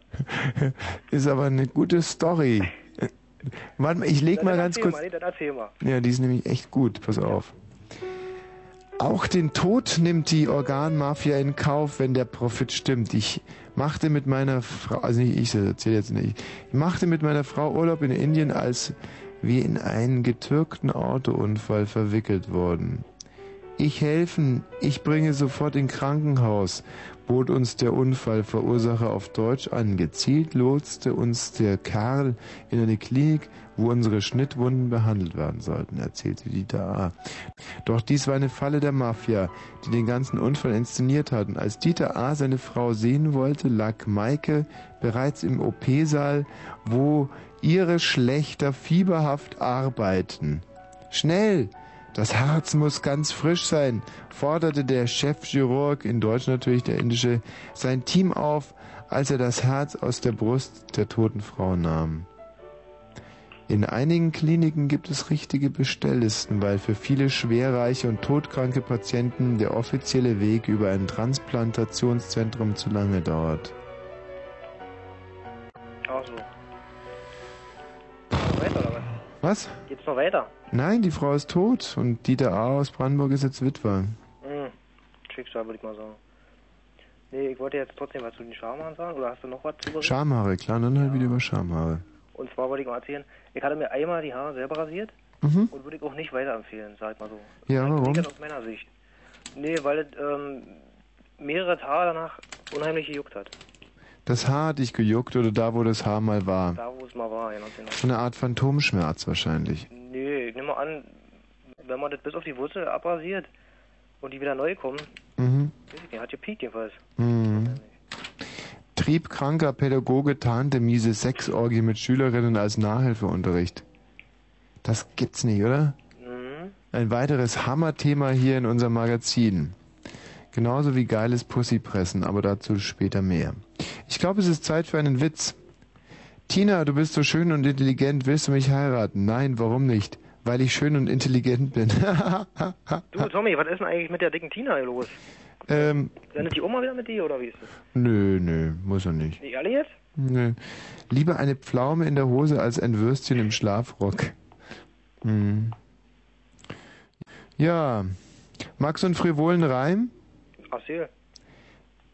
Ist aber eine gute Story. Warte mal, ich leg mal ganz kurz. Mal, nee, dann erzähl mal. Ja, die ist nämlich echt gut. Pass auf. Auch den Tod nimmt die Organmafia in Kauf, wenn der Profit stimmt. Ich machte mit meiner Frau, also nicht ich, das erzähle jetzt nicht. Ich machte mit meiner Frau Urlaub in Indien, als wir in einen getürkten Autounfall verwickelt wurden. Ich helfen, ich bringe sofort in Krankenhaus, bot uns der Unfallverursacher auf Deutsch an. Gezielt lotste uns der Kerl in eine Klinik, wo unsere Schnittwunden behandelt werden sollten, erzählte Dieter A. Doch dies war eine Falle der Mafia, die den ganzen Unfall inszeniert hatten. Als Dieter A. seine Frau sehen wollte, lag Maike bereits im OP-Saal, wo ihre Schlechter fieberhaft arbeiten. Schnell! Das Herz muss ganz frisch sein, forderte der Chefchirurg, in Deutsch natürlich der indische, sein Team auf, als er das Herz aus der Brust der toten Frau nahm. In einigen Kliniken gibt es richtige Bestelllisten, weil für viele schwerreiche und todkranke Patienten der offizielle Weg über ein Transplantationszentrum zu lange dauert. Ach so. Noch weiter oder was? Was? Geht's noch weiter? Nein, die Frau ist tot und Dieter A. aus Brandenburg ist jetzt Witwer. Hm. Schicksal, würde ich mal sagen. Nee, ich wollte jetzt trotzdem was zu den Schamhaaren sagen. Oder hast du noch was zu berichten? Schamhaare, klar, dann halt wieder über Schamhaare. Und zwar wollte ich mal erzählen, ich hatte mir einmal die Haare selber rasiert Mhm. und würde ich auch nicht weiterempfehlen, sag ich mal so. Ja, warum? Aus meiner Sicht. Nee, weil es ähm, mehrere Tage danach unheimlich gejuckt hat. Das Haar hat dich gejuckt oder da, wo das Haar mal war. Da, wo es mal war, genau. genau. So eine Art Phantomschmerz wahrscheinlich. Nee, ich nehme mal an, wenn man das bis auf die Wurzel abrasiert und die wieder neu kommen, Mhm. weiß ich nicht, hat gepiekt jedenfalls. Mhm. Triebkranker Pädagoge tarnte miese Sexorgie mit Schülerinnen als Nachhilfeunterricht. Das gibt's nicht, oder? Mhm. Ein weiteres Hammerthema hier in unserem Magazin. Genauso wie geiles Pussypressen, aber dazu später mehr. Ich glaube, es ist Zeit für einen Witz. Tina, du bist so schön und intelligent, willst du mich heiraten? Nein, warum nicht? Weil ich schön und intelligent bin. Du, Tommy, was ist denn eigentlich mit der dicken Tina los? Ähm, Sendet die Oma wieder mit dir oder wie ist das? nö, nö, muss er nicht. Die alle jetzt? Nö. Lieber eine Pflaume in der Hose als ein Würstchen im Schlafrock. Hm. Ja. Magst du einen frivolen Reim? Erzähl.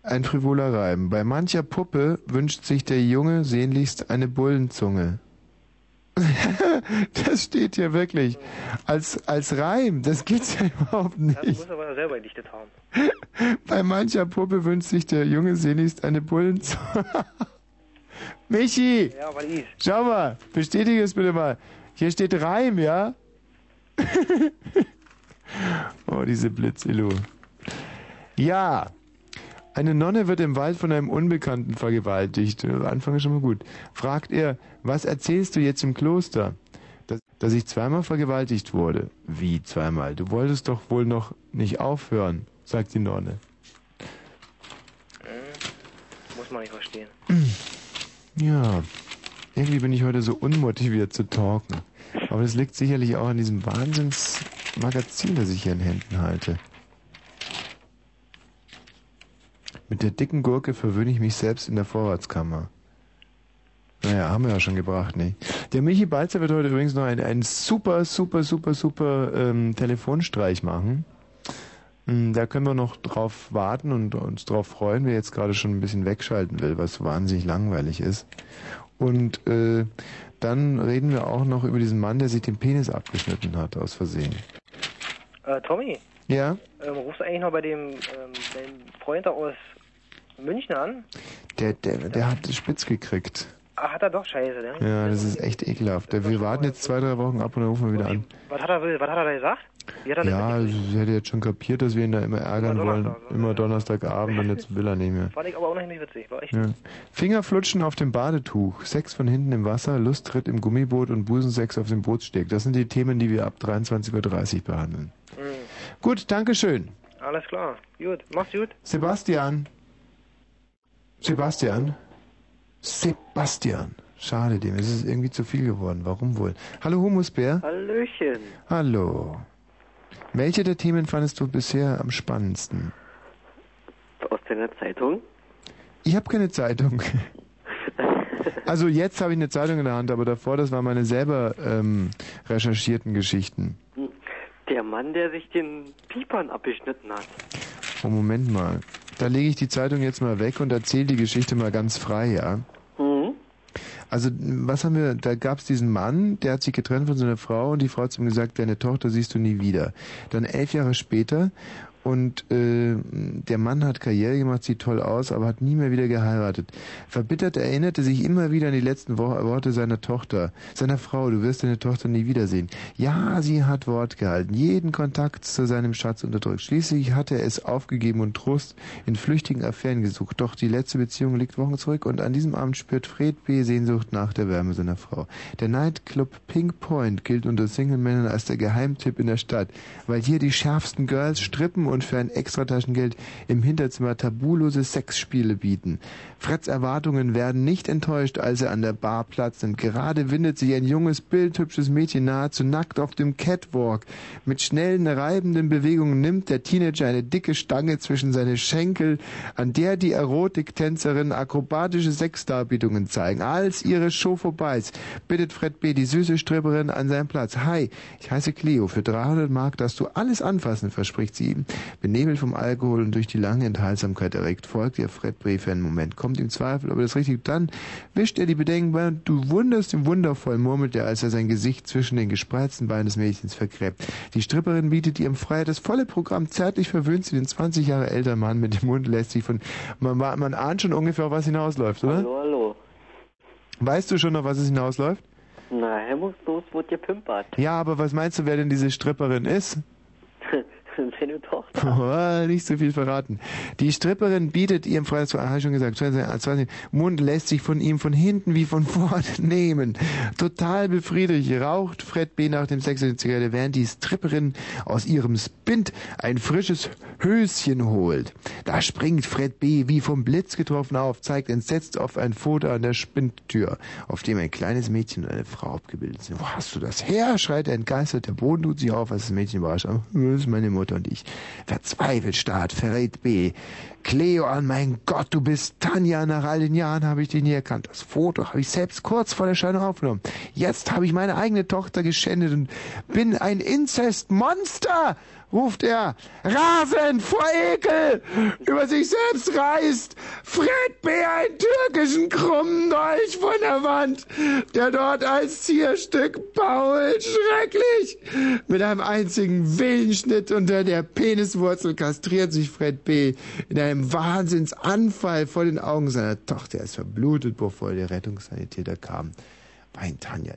Ein frivoler Reim. Bei mancher Puppe wünscht sich der Junge sehnlichst eine Bullenzunge. Das steht hier wirklich. Als, als Reim. Das gibt's ja überhaupt Ja, du nicht. musst aber selber gedichtet haben. Bei mancher Puppe wünscht sich der Junge sehnlichst eine Bullenzunge. Michi! Ja, ich. Schau mal, bestätige es bitte mal. Hier steht Reim, ja? oh, diese Blitzilu. Ja. Eine Nonne wird im Wald von einem Unbekannten vergewaltigt. Der Anfang ist schon mal gut. Fragt er, was erzählst du jetzt im Kloster? Dass, dass ich zweimal vergewaltigt wurde. Wie zweimal? Du wolltest doch wohl noch nicht aufhören, sagt die Nonne. Hm. Muss man nicht verstehen. Ja, irgendwie bin ich heute so unmotiviert zu talken. Aber das liegt sicherlich auch an diesem Wahnsinnsmagazin, das ich hier in Händen halte. Mit der dicken Gurke verwöhne ich mich selbst in der Vorratskammer. Naja, haben wir ja schon gebracht, ne? Der Michi Balzer wird heute übrigens noch einen, einen super, super, super, super ähm, Telefonstreich machen. Mm, Da können wir noch drauf warten und uns drauf freuen, wer jetzt gerade schon ein bisschen wegschalten will, was wahnsinnig langweilig ist. Und äh, dann reden wir auch noch über diesen Mann, der sich den Penis abgeschnitten hat, aus Versehen. Äh, Tommy, Ja? ähm, rufst du eigentlich noch bei dem, ähm, deinem Freund aus München an? Der, der, der hat es spitz gekriegt. Ach, hat er doch Scheiße, ne? Ja, das ist echt ekelhaft. Wir warten jetzt zwei, drei Wochen ab und dann rufen wir wieder an. Was hat er, was hat er da gesagt? Wie hat er Ja, das sie hätte jetzt schon kapiert, dass wir ihn da immer ärgern Immer wollen. Donnerstag, Immer Donnerstagabend und jetzt will er nicht mehr. Fand ich aber unheimlich witzig, war echt. Ja. Fingerflutschen auf dem Badetuch, Sex von hinten im Wasser, Lusttritt im Gummiboot und Busensex auf dem Bootssteg. Das sind die Themen, die wir ab 23.30 Uhr behandeln. Mhm. Gut, Dankeschön. Alles klar. Gut, mach's gut. Sebastian. Sebastian. Sebastian. Schade dem, es ist irgendwie zu viel geworden. Warum wohl? Hallo Humusbär. Hallöchen. Hallo. Welche der Themen fandest du bisher am spannendsten? Aus deiner Zeitung? Ich habe keine Zeitung. Also jetzt habe ich eine Zeitung in der Hand, aber davor, das waren meine selber ähm, recherchierten Geschichten. Der Mann, der sich den Piepern abgeschnitten hat. Oh, Moment mal. Da lege ich die Zeitung jetzt mal weg und erzähle die Geschichte mal ganz frei, ja? Mhm. Also was haben wir, da gab es diesen Mann, der hat sich getrennt von seiner Frau und die Frau hat zu ihm gesagt, deine Tochter siehst du nie wieder. Dann elf Jahre später und äh, der Mann hat Karriere gemacht, sieht toll aus, aber hat nie mehr wieder geheiratet. Verbittert erinnerte sich immer wieder an die letzten Wo Worte seiner Tochter, seiner Frau, du wirst deine Tochter nie wiedersehen. Ja, sie hat Wort gehalten, jeden Kontakt zu seinem Schatz unterdrückt. Schließlich hatte er es aufgegeben und Trost in flüchtigen Affären gesucht. Doch die letzte Beziehung liegt Wochen zurück und an diesem Abend spürt Fred B. Sehnsucht nach der Wärme seiner Frau. Der Nightclub Pink Point gilt unter Single-Männern als der Geheimtipp in der Stadt, weil hier die schärfsten Girls strippen und für ein Extrataschengeld im Hinterzimmer tabulose Sexspiele bieten. Freds Erwartungen werden nicht enttäuscht, als er an der Bar Platz nimmt. Gerade windet sich ein junges, bildhübsches Mädchen nahezu nackt auf dem Catwalk. Mit schnellen, reibenden Bewegungen nimmt der Teenager eine dicke Stange zwischen seine Schenkel, an der die Erotiktänzerinnen akrobatische Sexdarbietungen zeigen. Als ihre Show vorbei ist, bittet Fred B. die süße Stripperin an seinen Platz. Hi, ich heiße Cleo. Für 300 Mark darfst du alles anfassen, verspricht sie ihm. Benebelt vom Alkohol und durch die lange Enthaltsamkeit erregt, folgt ihr Fred B. für einen Moment. Kommt ihm Zweifel, ob er das richtig dann wischt er die Bedenken bei und du wunderst ihm wundervoll, murmelt er, als er sein Gesicht zwischen den gespreizten Beinen des Mädchens vergräbt. Die Stripperin bietet ihrem Freier das volle Programm. Zärtlich verwöhnt sie den 20 Jahre älteren Mann mit dem Mund, lässt sich von, man, man ahnt schon ungefähr, auf was hinausläuft, oder? Hallo, hallo. Weißt du schon, auf was es hinausläuft? Na, hemmungslos wird gepimpert. Ja, aber was meinst du, wer denn diese Stripperin ist? Seine Tochter. Oh, nicht so viel verraten. Die Stripperin bietet ihrem Freund, habe ich schon gesagt, 20, Mund lässt sich von ihm von hinten wie von vorne nehmen. Total befriedigt raucht Fred B. nach dem Sex eine Zigarette, während die Stripperin aus ihrem Spind ein frisches Höschen holt. Da springt Fred B. wie vom Blitz getroffen auf, zeigt entsetzt auf ein Foto an der Spindtür, auf dem ein kleines Mädchen und eine Frau abgebildet sind. Wo hast du das her? schreit er entgeistert. Der Boden tut sich auf, als das Mädchen überrascht. Das ist meine Mutter und ich. Verzweifelt starrt verrät B. Cleo an, mein Gott, du bist Tanja. Nach all den Jahren habe ich dich nie erkannt. Das Foto habe ich selbst kurz vor der Scheidung aufgenommen. Jetzt habe ich meine eigene Tochter geschändet und bin ein Inzestmonster ruft er, rasend vor Ekel, über sich selbst reißt Fred B. einen türkischen krummen Dolch von der Wand, der dort als Zierstück bault, schrecklich. Mit einem einzigen Willenschnitt unter der Peniswurzel kastriert sich Fred B. in einem Wahnsinnsanfall vor den Augen seiner Tochter. Er ist verblutet, bevor der Rettungssanitäter kam. Weint Tanja.